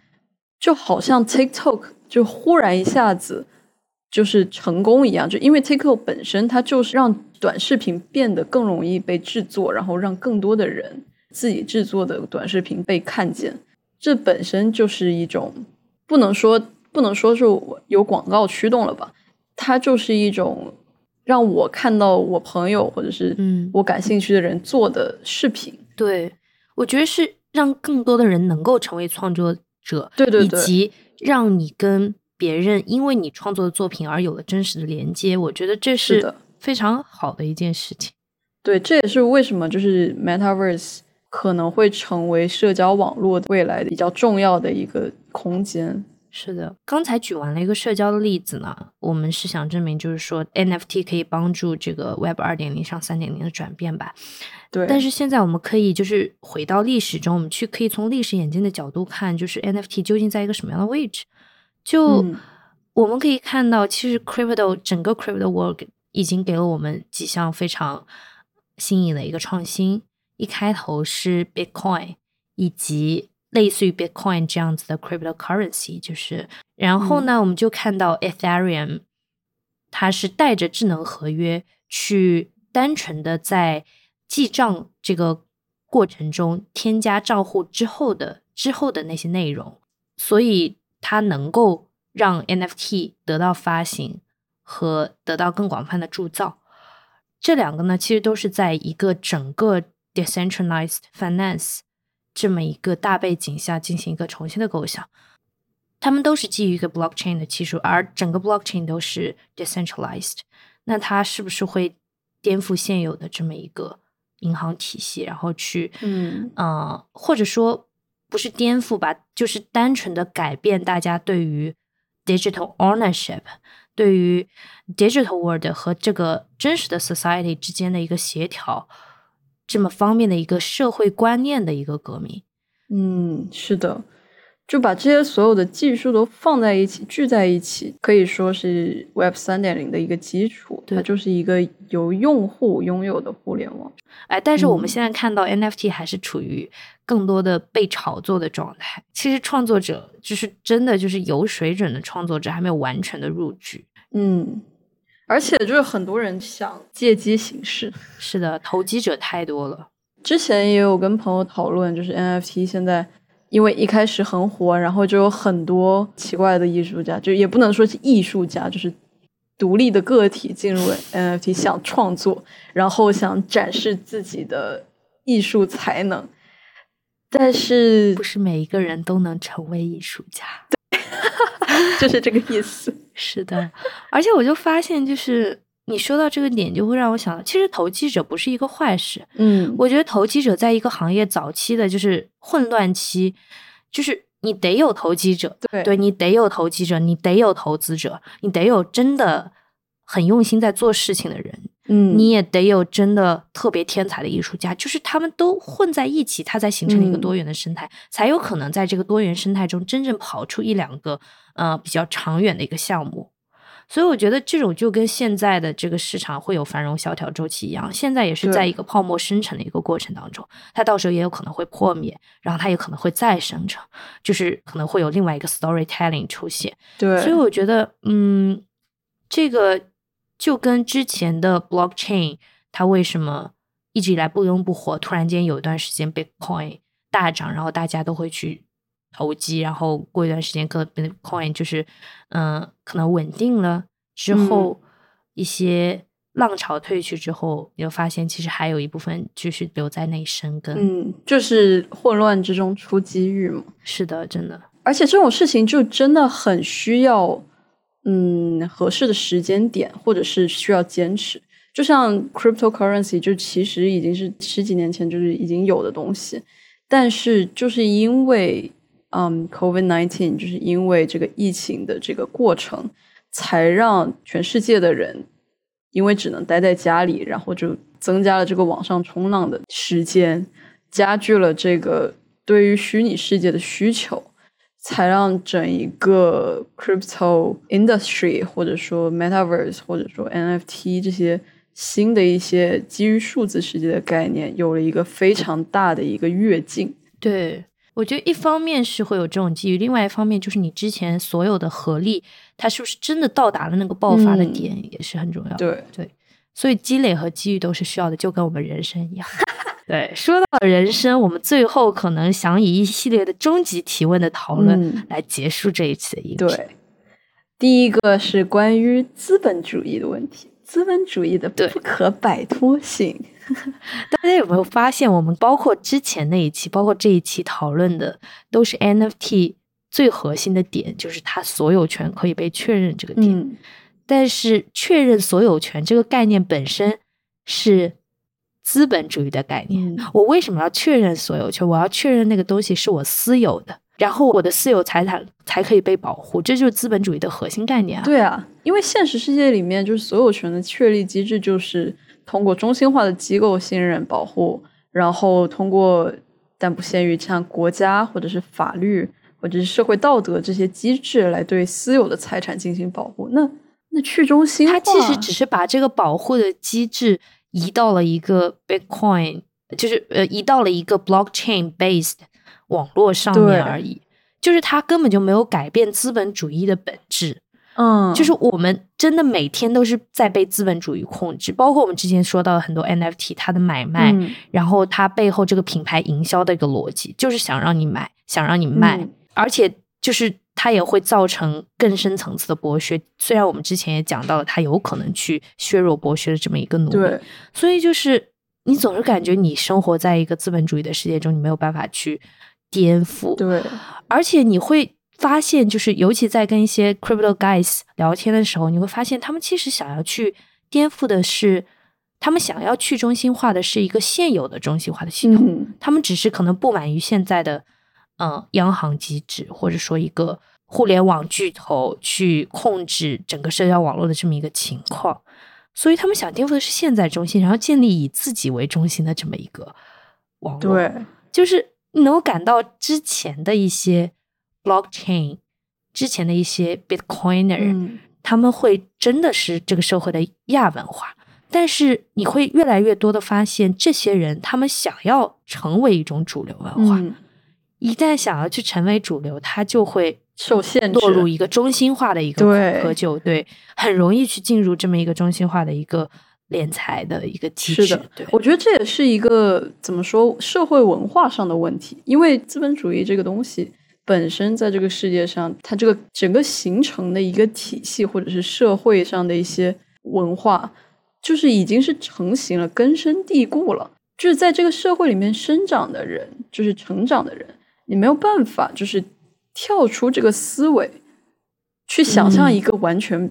就好像 TikTok 就忽然一下子。就是成功一样，就因为 TikTok 本身它就是让短视频变得更容易被制作，然后让更多的人自己制作的短视频被看见。这本身就是一种不能说不能说是有广告驱动了吧？它就是一种让我看到我朋友或者是嗯我感兴趣的人做的视频。对，我觉得是让更多的人能够成为创作者，对对对，以及让你跟。别人因为你创作的作品而有了真实的连接，我觉得这是非常好的一件事情。对，这也是为什么就是 Metaverse 可能会成为社交网络未来比较重要的一个空间。是的，刚才举完了一个社交的例子呢，我们是想证明，就是说 NFT 可以帮助这个 Web 二点零上三点零的转变吧。对。但是现在我们可以就是回到历史中，我们去可以从历史演进的角度看，就是 NFT 究竟在一个什么样的位置？就我们可以看到，其实 Crypto 整个 Crypto World 已经给了我们几项非常新颖的一个创新。一开头是 Bitcoin 以及。类似于 Bitcoin 这样子的 cryptocurrency，就是，然后呢，我们就看到 Ethereum，它是带着智能合约去单纯的在记账这个过程中添加账户之后的之后的那些内容，所以它能够让 NFT 得到发行和得到更广泛的铸造。这两个呢，其实都是在一个整个 decentralized finance。这么一个大背景下进行一个重新的构想，他们都是基于一个 blockchain 的技术，而整个 blockchain 都是 decentralized。那它是不是会颠覆现有的这么一个银行体系，然后去，嗯呃，或者说不是颠覆吧，就是单纯的改变大家对于 digital ownership，对于 digital world 和这个真实的 society 之间的一个协调。这么方面的一个社会观念的一个革命，嗯，是的，就把这些所有的技术都放在一起，聚在一起，可以说是 Web 三点零的一个基础。它就是一个由用户拥有的互联网。哎，但是我们现在看到 NFT 还是处于更多的被炒作的状态。其实创作者就是真的就是有水准的创作者还没有完全的入局。嗯。而且就是很多人想借机行事，是的，投机者太多了。之前也有跟朋友讨论，就是 NFT 现在因为一开始很火，然后就有很多奇怪的艺术家，就也不能说是艺术家，就是独立的个体进入 NFT 想创作，然后想展示自己的艺术才能。但是不是每一个人都能成为艺术家。*laughs* 就是这个意思，是的，而且我就发现，就是你说到这个点，就会让我想到，其实投机者不是一个坏事。嗯，我觉得投机者在一个行业早期的，就是混乱期，就是你得有投机者，对，对你得有投机者，你得有投资者，你得有真的很用心在做事情的人。嗯，你也得有真的特别天才的艺术家，就是他们都混在一起，它才形成一个多元的生态，才有可能在这个多元生态中真正跑出一两个呃比较长远的一个项目。所以我觉得这种就跟现在的这个市场会有繁荣萧条周期一样，现在也是在一个泡沫生成的一个过程当中，它到时候也有可能会破灭，然后它也可能会再生成，就是可能会有另外一个 storytelling 出现。对，所以我觉得，嗯，这个。就跟之前的 blockchain，它为什么一直以来不温不火？突然间有一段时间 Bitcoin 大涨，然后大家都会去投机，然后过一段时间，可能 Bitcoin 就是嗯，可能稳定了之后，一些浪潮退去之后，你就发现其实还有一部分继续留在那生根。嗯，就是混乱之中出机遇嘛。是的，真的。而且这种事情就真的很需要。嗯，合适的时间点，或者是需要坚持。就像 cryptocurrency，就其实已经是十几年前就是已经有的东西，但是就是因为嗯，COVID nineteen，就是因为这个疫情的这个过程，才让全世界的人因为只能待在家里，然后就增加了这个网上冲浪的时间，加剧了这个对于虚拟世界的需求。才让整一个 crypto industry，或者说 metaverse，或者说 NFT 这些新的一些基于数字世界的概念，有了一个非常大的一个跃进。对我觉得，一方面是会有这种机遇，另外一方面就是你之前所有的合力，它是不是真的到达了那个爆发的点，也是很重要。对对，所以积累和机遇都是需要的，就跟我们人生一样。*laughs* 对，说到人生，我们最后可能想以一系列的终极提问的讨论来结束这一期的音频。对，第一个是关于资本主义的问题，资本主义的不可摆脱性。*laughs* 大家有没有发现，我们包括之前那一期，包括这一期讨论的，都是 NFT 最核心的点就是它所有权可以被确认这个点。嗯但是确认所有权这个概念本身是资本主义的概念。嗯我为什么要确认所有权？我要确认那个东西是我私有的，然后我的私有财产才可以被保护，这就是资本主义的核心概念啊。对啊，因为现实世界里面，就是所有权的确立机制，就是通过中心化的机构信任保护，然后通过但不限于像国家或者是法律或者是社会道德这些机制来对私有的财产进行保护。那那去中心化，它其实只是把这个保护的机制移到了一个 Bitcoin，就是呃移到了一个 blockchain based 网络上面而已。就是它根本就没有改变资本主义的本质，嗯，就是我们真的每天都是在被资本主义控制，包括我们之前说到的很多 NFT，它的买卖，嗯。然后它背后这个品牌营销的一个逻辑，就是想让你买，想让你卖，嗯。而且就是它也会造成更深层次的剥削。虽然我们之前也讲到了，它有可能去削弱剥削的这么一个努力，对，所以就是你总是感觉你生活在一个资本主义的世界中，你没有办法去颠覆，对，而且你会发现，就是尤其在跟一些 crypto guys 聊天的时候，你会发现他们其实想要去颠覆的是，他们想要去中心化的是一个现有的中心化的系统，嗯他们只是可能不满于现在的嗯、呃央行机制，或者说一个互联网巨头去控制整个社交网络的这么一个情况，所以他们想颠覆的是现在中心，然后建立以自己为中心的这么一个网络。对，就是你能够感到之前的一些 blockchain，之前的一些 bitcoiner，、嗯。他们会真的是这个社会的亚文化。但是你会越来越多的发现，这些人他们想要成为一种主流文化，嗯，一旦想要去成为主流，他就会受限制，落入一个中心化的一个对。窠臼，对，很容易去进入这么一个中心化的一个敛财的一个机制。是的对，我觉得这也是一个怎么说社会文化上的问题，因为资本主义这个东西本身在这个世界上，它这个整个形成的一个体系，或者是社会上的一些文化，就是已经是成型了、根深蒂固了。就是在这个社会里面生长的人，就是成长的人，你没有办法就是跳出这个思维，去想象嗯一个完全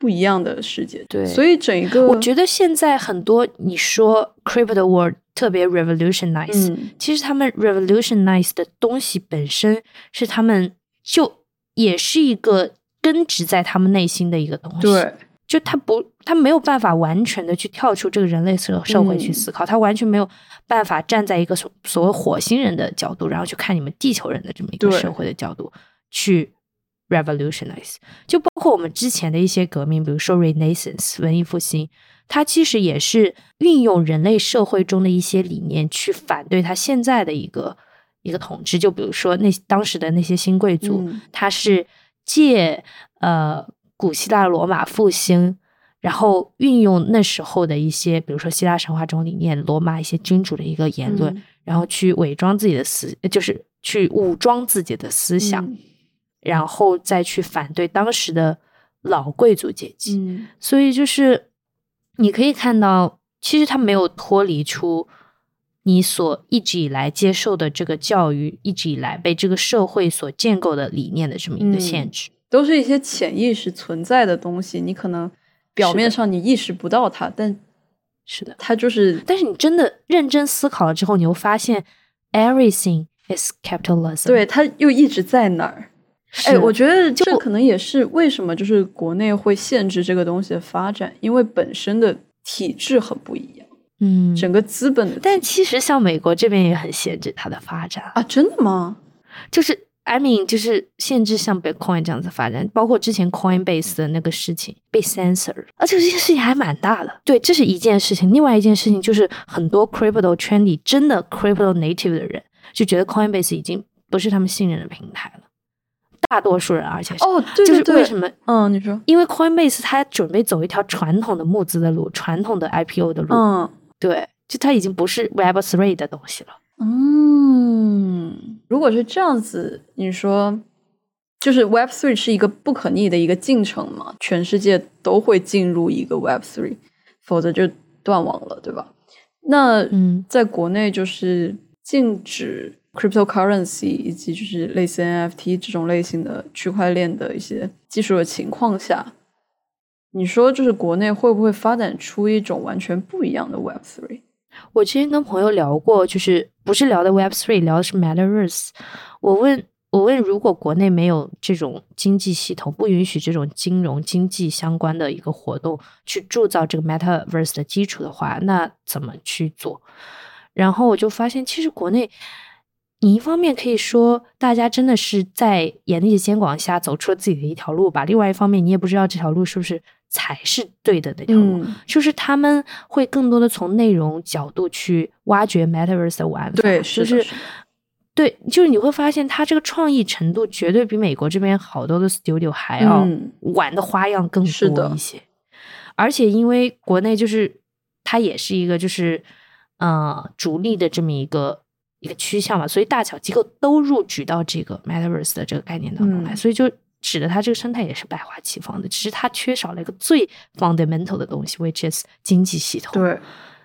不一样的世界。对所以整一个我觉得现在很多你说 crypto world 特别 revolutionize，、嗯其实他们 revolutionize 的东西本身是他们就也是一个根植在他们内心的一个东西。，对。就他不，他没有办法完全的去跳出这个人类社社会去嗯思考，他完全没有办法站在一个所所谓火星人的角度，然后去看你们地球人的这么一个社会的角度去 revolutionize。就包括我们之前的一些革命，比如说 Renaissance 文艺复兴，它其实也是运用人类社会中的一些理念去反对它现在的一个一个统治。就比如说那当时的那些新贵族，嗯他是借呃古希腊罗马复兴，然后运用那时候的一些，比如说希腊神话中理念、罗马一些君主的一个言论，嗯然后去伪装自己的思，就是去武装自己的思想，嗯然后再去反对当时的老贵族阶级。嗯所以就是你可以看到，其实他没有脱离出你所一直以来接受的这个教育，一直以来被这个社会所建构的理念的这么一个嗯限制。都是一些潜意识存在的东西，你可能表面上你意识不到它，但是的，它就是但是你真的认真思考了之后，你会发现，everything is capitalism。对，它又一直在那儿。是，哎，我觉得这可能也是为什么就是国内会限制这个东西的发展，因为本身的体制很不一样，嗯，整个资本的。但其实像美国这边也很限制它的发展，啊，真的吗？就是 I mean，就是限制像 Bitcoin 这样子发展，包括之前 Coinbase 的那个事情被 censor，而且这件事情还蛮大的。对，这是一件事情。另外一件事情就是很多 crypto 圈里真的 crypto native 的人就觉得 Coinbase 已经不是他们信任的平台了，大多数人，而且是哦，对就对对，是为什么？嗯，你说，因为 Coinbase 它准备走一条传统的募资的路，传统的 IPO 的路，嗯对，就它已经不是 Web Three 的东西了。嗯，如果是这样子，你说就是 Web Three 是一个不可逆的一个进程嘛？全世界都会进入一个 Web Three，否则就断网了，对吧？那嗯在国内就是禁止 cryptocurrency 以及就是类似 NFT 这种类型的区块链的一些技术的情况下，你说就是国内会不会发展出一种完全不一样的 Web Three？我之前跟朋友聊过，就是不是聊的 Web Three，聊的是 Metaverse。我问我问，如果国内没有这种经济系统，不允许这种金融经济相关的一个活动去铸造这个 Metaverse 的基础的话，那怎么去做？然后我就发现，其实国内。你一方面可以说大家真的是在严厉的监管下走出了自己的一条路吧，另外一方面你也不知道这条路是不是才是对的那条路，就是他们会更多的从内容角度去挖掘 Metaverse 的玩法，对，就是对，就是你会发现他这个创意程度绝对比美国这边好多的 Studio 还要玩的花样更多一些，而且因为国内就是它也是一个就是呃逐利的这么一个。一个趋向嘛，所以大小机构都入局到这个 metaverse 的这个概念当中来，所以就使得它这个生态也是百花齐放的。只是它缺少了一个最 fundamental 的东西，which is 经济系统。对，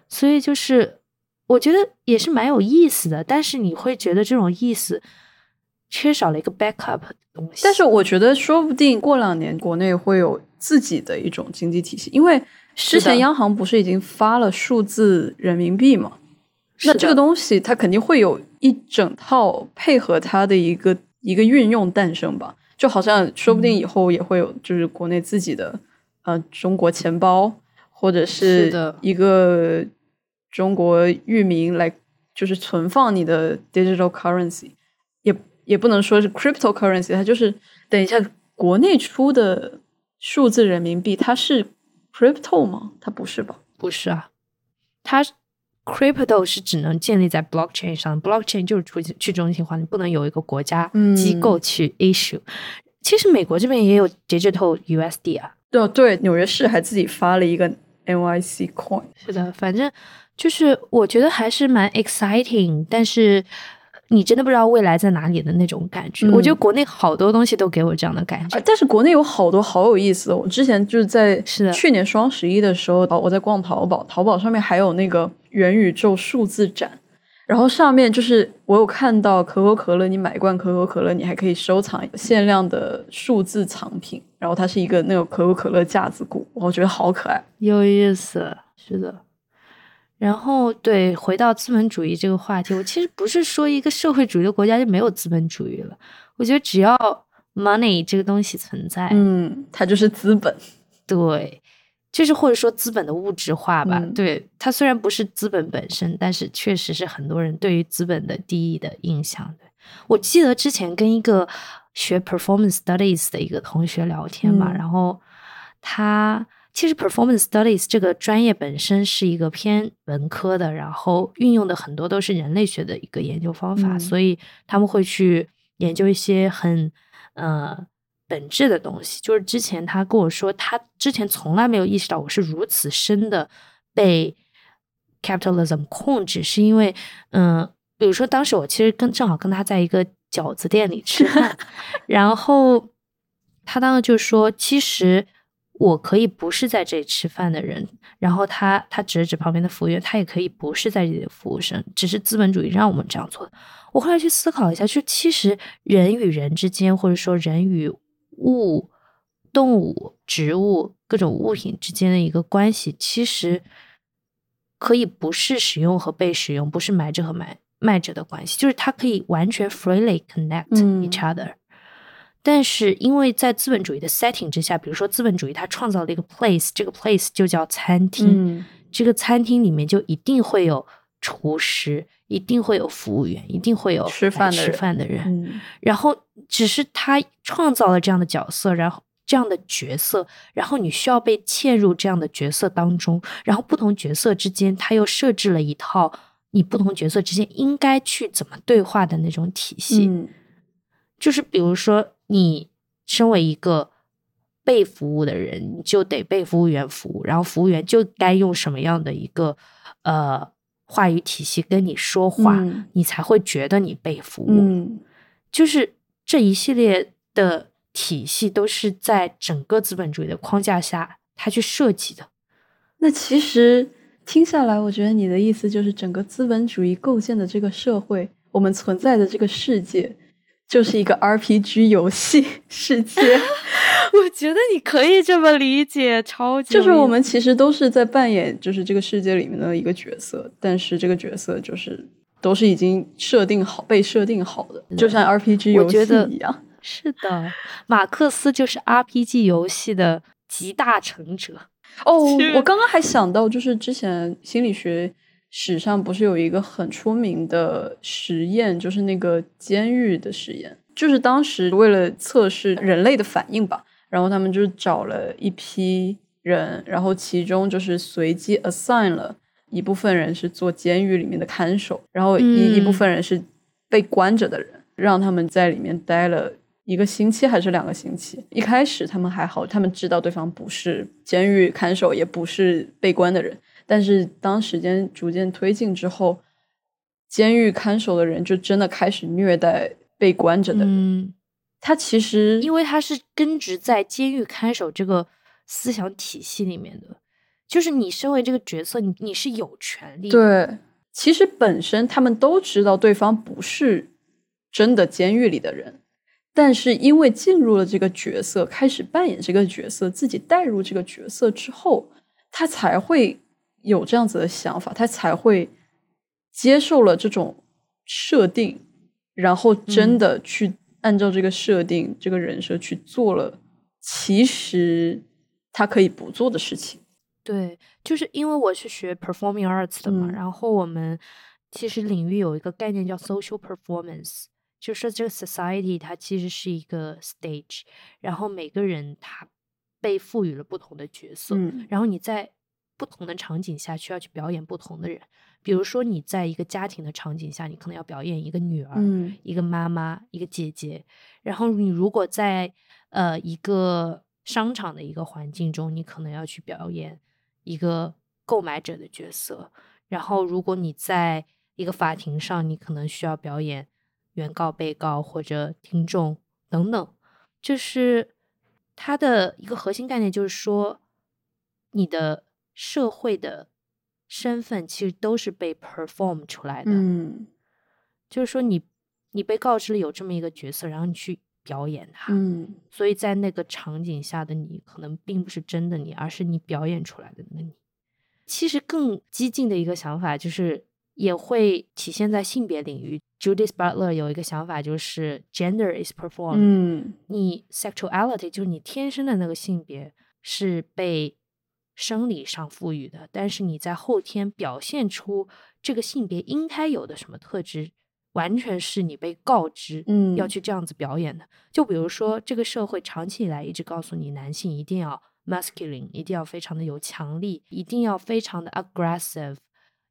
所以就是我觉得也是蛮有意思的，但是你会觉得这种意思缺少了一个 backup 的东西。但是我觉得说不定过两年国内会有自己的一种经济体系，因为之前央行不是已经发了数字人民币吗？那这个东西它肯定会有一整套配合它的一个一个运用诞生吧，就好像说不定以后也会有就是国内自己的呃中国钱包或者是一个中国域名来就是存放你的 digital currency，也也不能说是 cryptocurrency，它就是等一下国内出的数字人民币，它是 crypto 吗？它不是吧？不是啊，它。Crypto 是只能建立在 Blockchain 上，Blockchain 就是去去中心化，你不能有一个国家机构去 issue。其实美国这边也有 Digital USD 啊，对对，纽约市还自己发了一个 NYC Coin。是的，反正就是我觉得还是蛮 exciting，但是。你真的不知道未来在哪里的那种感觉，我觉得国内好多东西都给我这样的感觉。但是国内有好多好有意思的，我之前就是在去年双十一的时候，我在逛淘宝，淘宝上面还有那个元宇宙数字展，然后上面就是我有看到可口可乐，你买一罐可口可乐，你还可以收藏限量的数字藏品，然后它是一个那个可口可乐架子鼓，我觉得好可爱，有意思，是的。然后，对，回到资本主义这个话题，我其实不是说一个社会主义的国家就没有资本主义了。我觉得只要 money 这个东西存在，嗯，它就是资本。对，就是或者说资本的物质化吧。对，它虽然不是资本本身，但是确实是很多人对于资本的第一的印象。对我记得之前跟一个学 performance studies 的一个同学聊天嘛，然后他。其实，performance studies 这个专业本身是一个偏文科的，然后运用的很多都是人类学的一个研究方法，所以他们会去研究一些很呃本质的东西。就是之前他跟我说，他之前从来没有意识到我是如此深的被 capitalism 控制，是因为嗯，比如说当时我其实跟正好跟他在一个饺子店里吃饭，*laughs* 然后他当时就说，其实。我可以不是在这里吃饭的人，然后他他指了指旁边的服务员，他也可以不是在这里的服务生，只是资本主义让我们这样做的。我后来去思考一下，就其实人与人之间，或者说人与物、动物、植物各种物品之间的一个关系，其实可以不是使用和被使用，不是买者和买卖者的关系，就是它可以完全 freely connect each other。但是，因为在资本主义的 setting 之下，比如说资本主义它创造了一个 place，这个 place 就叫餐厅，这个餐厅里面就一定会有厨师，一定会有服务员，一定会有吃饭吃饭的人。然后，只是他创造了这样的角色，然后这样的角色，然后你需要被嵌入这样的角色当中，然后不同角色之间，他又设置了一套你不同角色之间应该去怎么对话的那种体系，就是比如说。你身为一个被服务的人，你就得被服务员服务，然后服务员就该用什么样的一个呃话语体系跟你说话，你才会觉得你被服务。就是这一系列的体系都是在整个资本主义的框架下，他去设计的。那其实听下来，我觉得你的意思就是，整个资本主义构建的这个社会。我们存在的这个世界就是一个 RPG 游戏 *laughs* 世界。*laughs* 我觉得你可以这么理解，超级就是我们其实都是在扮演就是这个世界里面的一个角色，但是这个角色就是都是已经设定好、被设定好的，就像 RPG 游戏一样。是的，马克思就是 RPG 游戏的集大成者。哦，我刚刚还想到，就是之前心理学史上不是有一个很出名的实验，就是那个监狱的实验，就是当时为了测试人类的反应吧。然后他们就找了一批人，然后其中就是随机 assign 了一部分人是做监狱里面的看守，然后一一部分人是被关着的人，让他们在里面待了一个星期还是两个星期。一开始他们还好，他们知道对方不是监狱看守，也不是被关的人。但是当时间逐渐推进之后，监狱看守的人就真的开始虐待被关着的人。他其实，因为他是根植在监狱看守这个思想体系里面的，就是你身为这个角色，你你是有权利。对，其实本身他们都知道对方不是真的监狱里的人，但是因为进入了这个角色，开始扮演这个角色，自己带入这个角色之后，他才会有这样子的想法，他才会接受了这种设定，然后真的去。按照这个设定，这个人设去做了，其实他可以不做的事情。对，就是因为我是学 performing arts 的嘛，然后我们其实领域有一个概念叫 social performance，就是这个 society 它其实是一个 stage，然后每个人他被赋予了不同的角色，然后你在不同的场景下需要去表演不同的人。比如说，你在一个家庭的场景下，你可能要表演一个女儿，一个妈妈，一个姐姐。然后你如果在呃一个商场的一个环境中，你可能要去表演一个购买者的角色。然后如果你在一个法庭上，你可能需要表演原告、被告或者听众等等。就是它的一个核心概念，就是说你的社会的。身份其实都是被 perform 出来的，嗯，就是说你你被告知了有这么一个角色，然后你去表演它，嗯，所以在那个场景下的你可能并不是真的你，而是你表演出来的那个你。其实更激进的一个想法就是也会体现在性别领域。Judith Butler 有一个想法就是 gender is performed，嗯，你 sexuality 就是你天生的那个性别是被。生理上赋予的，但是你在后天表现出这个性别应该有的什么特质，完全是你被告知，嗯，要去这样子表演的。就比如说，这个社会长期以来一直告诉你，男性一定要 masculine，一定要非常的有强力，一定要非常的 aggressive，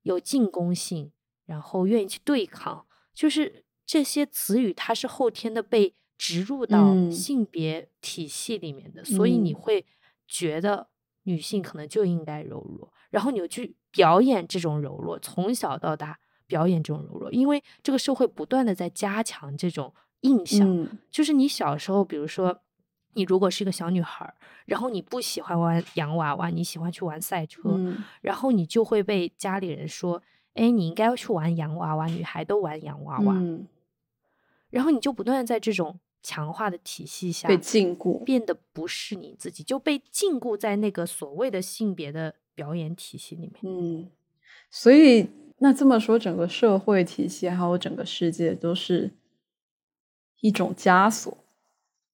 有进攻性，然后愿意去对抗，就是这些词语，它是后天的被植入到性别体系里面的，所以你会觉得。女性可能就应该柔弱，然后你又去表演这种柔弱，从小到大表演这种柔弱，因为这个社会不断的在加强这种印象，就是你小时候，比如说你如果是一个小女孩，然后你不喜欢玩洋娃娃，你喜欢去玩赛车，然后你就会被家里人说，哎，你应该要去玩洋娃娃，女孩都玩洋娃娃，然后你就不断在这种。强化的体系下被禁锢，变得不是你自己，就被禁锢在那个所谓的性别的表演体系里面。嗯，所以那这么说，整个社会体系还有整个世界都是一种枷锁。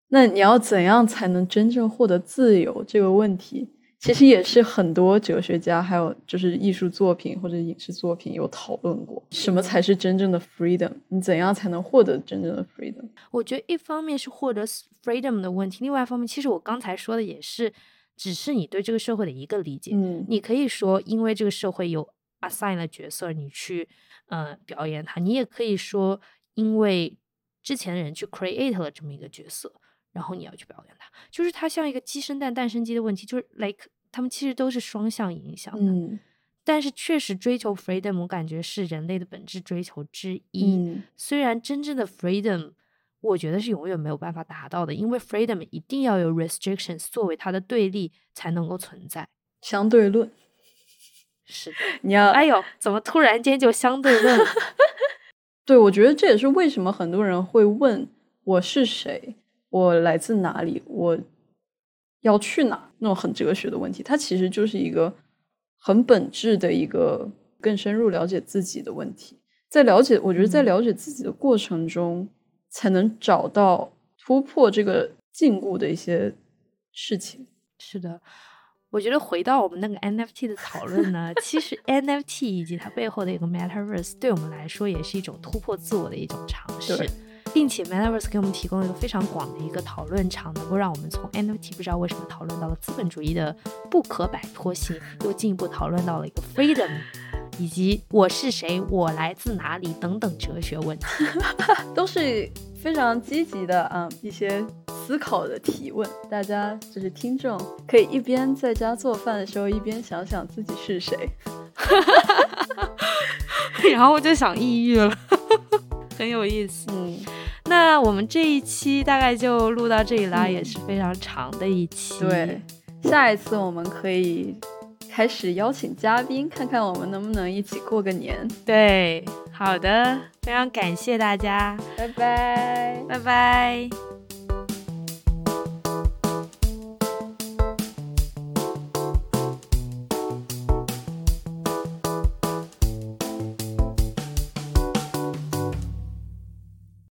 那你要怎样才能真正获得自由？这个问题。其实也是很多哲学家，还有就是艺术作品或者影视作品有讨论过，什么才是真正的 freedom？你怎样才能获得真正的 freedom？我觉得一方面是获得 freedom 的问题，另外一方面，其实我刚才说的也是，只是你对这个社会的一个理解。嗯，你可以说，因为这个社会有 assign 的角色，你去呃表演它；你也可以说，因为之前的人去 create 了这么一个角色。然后你要去表扬他，就是它像一个鸡生蛋，蛋生鸡的问题，就是 like 他们其实都是双向影响的。嗯，但是确实追求 freedom，我感觉是人类的本质追求之一。嗯，虽然真正的 freedom，我觉得是永远没有办法达到的，因为 freedom 一定要有 restrictions 作为它的对立才能够存在。相对论是的，*laughs* 你要哎呦，怎么突然间就相对论？*laughs* 对，我觉得这也是为什么很多人会问我是谁，我来自哪里，我要去哪那种很哲学的问题。它其实就是一个很本质的一个更深入了解自己的问题。在了解，我觉得在了解自己的过程中，才能找到突破这个禁锢的一些事情。是的。我觉得回到我们那个 NFT 的讨论呢，其实 NFT 以及它背后的一个 Metaverse 对我们来说也是一种突破自我的一种尝试，并且 Metaverse 给我们提供了一个非常广的一个讨论场，能够让我们从 NFT 不知道为什么讨论到了资本主义的不可摆脱性，又进一步讨论到了一个 freedom，以及我是谁，我来自哪里等等哲学问题，*laughs* 都是非常积极的啊一些。思考的提问，大家就是听众，可以一边在家做饭的时候，一边想想自己是谁，*laughs* 然后我就想抑郁了，很有意思。嗯，那我们这一期大概就录到这里啦，也是非常长的一期。对，下一次我们可以开始邀请嘉宾，看看我们能不能一起过个年。对，好的，非常感谢大家，拜拜，拜拜。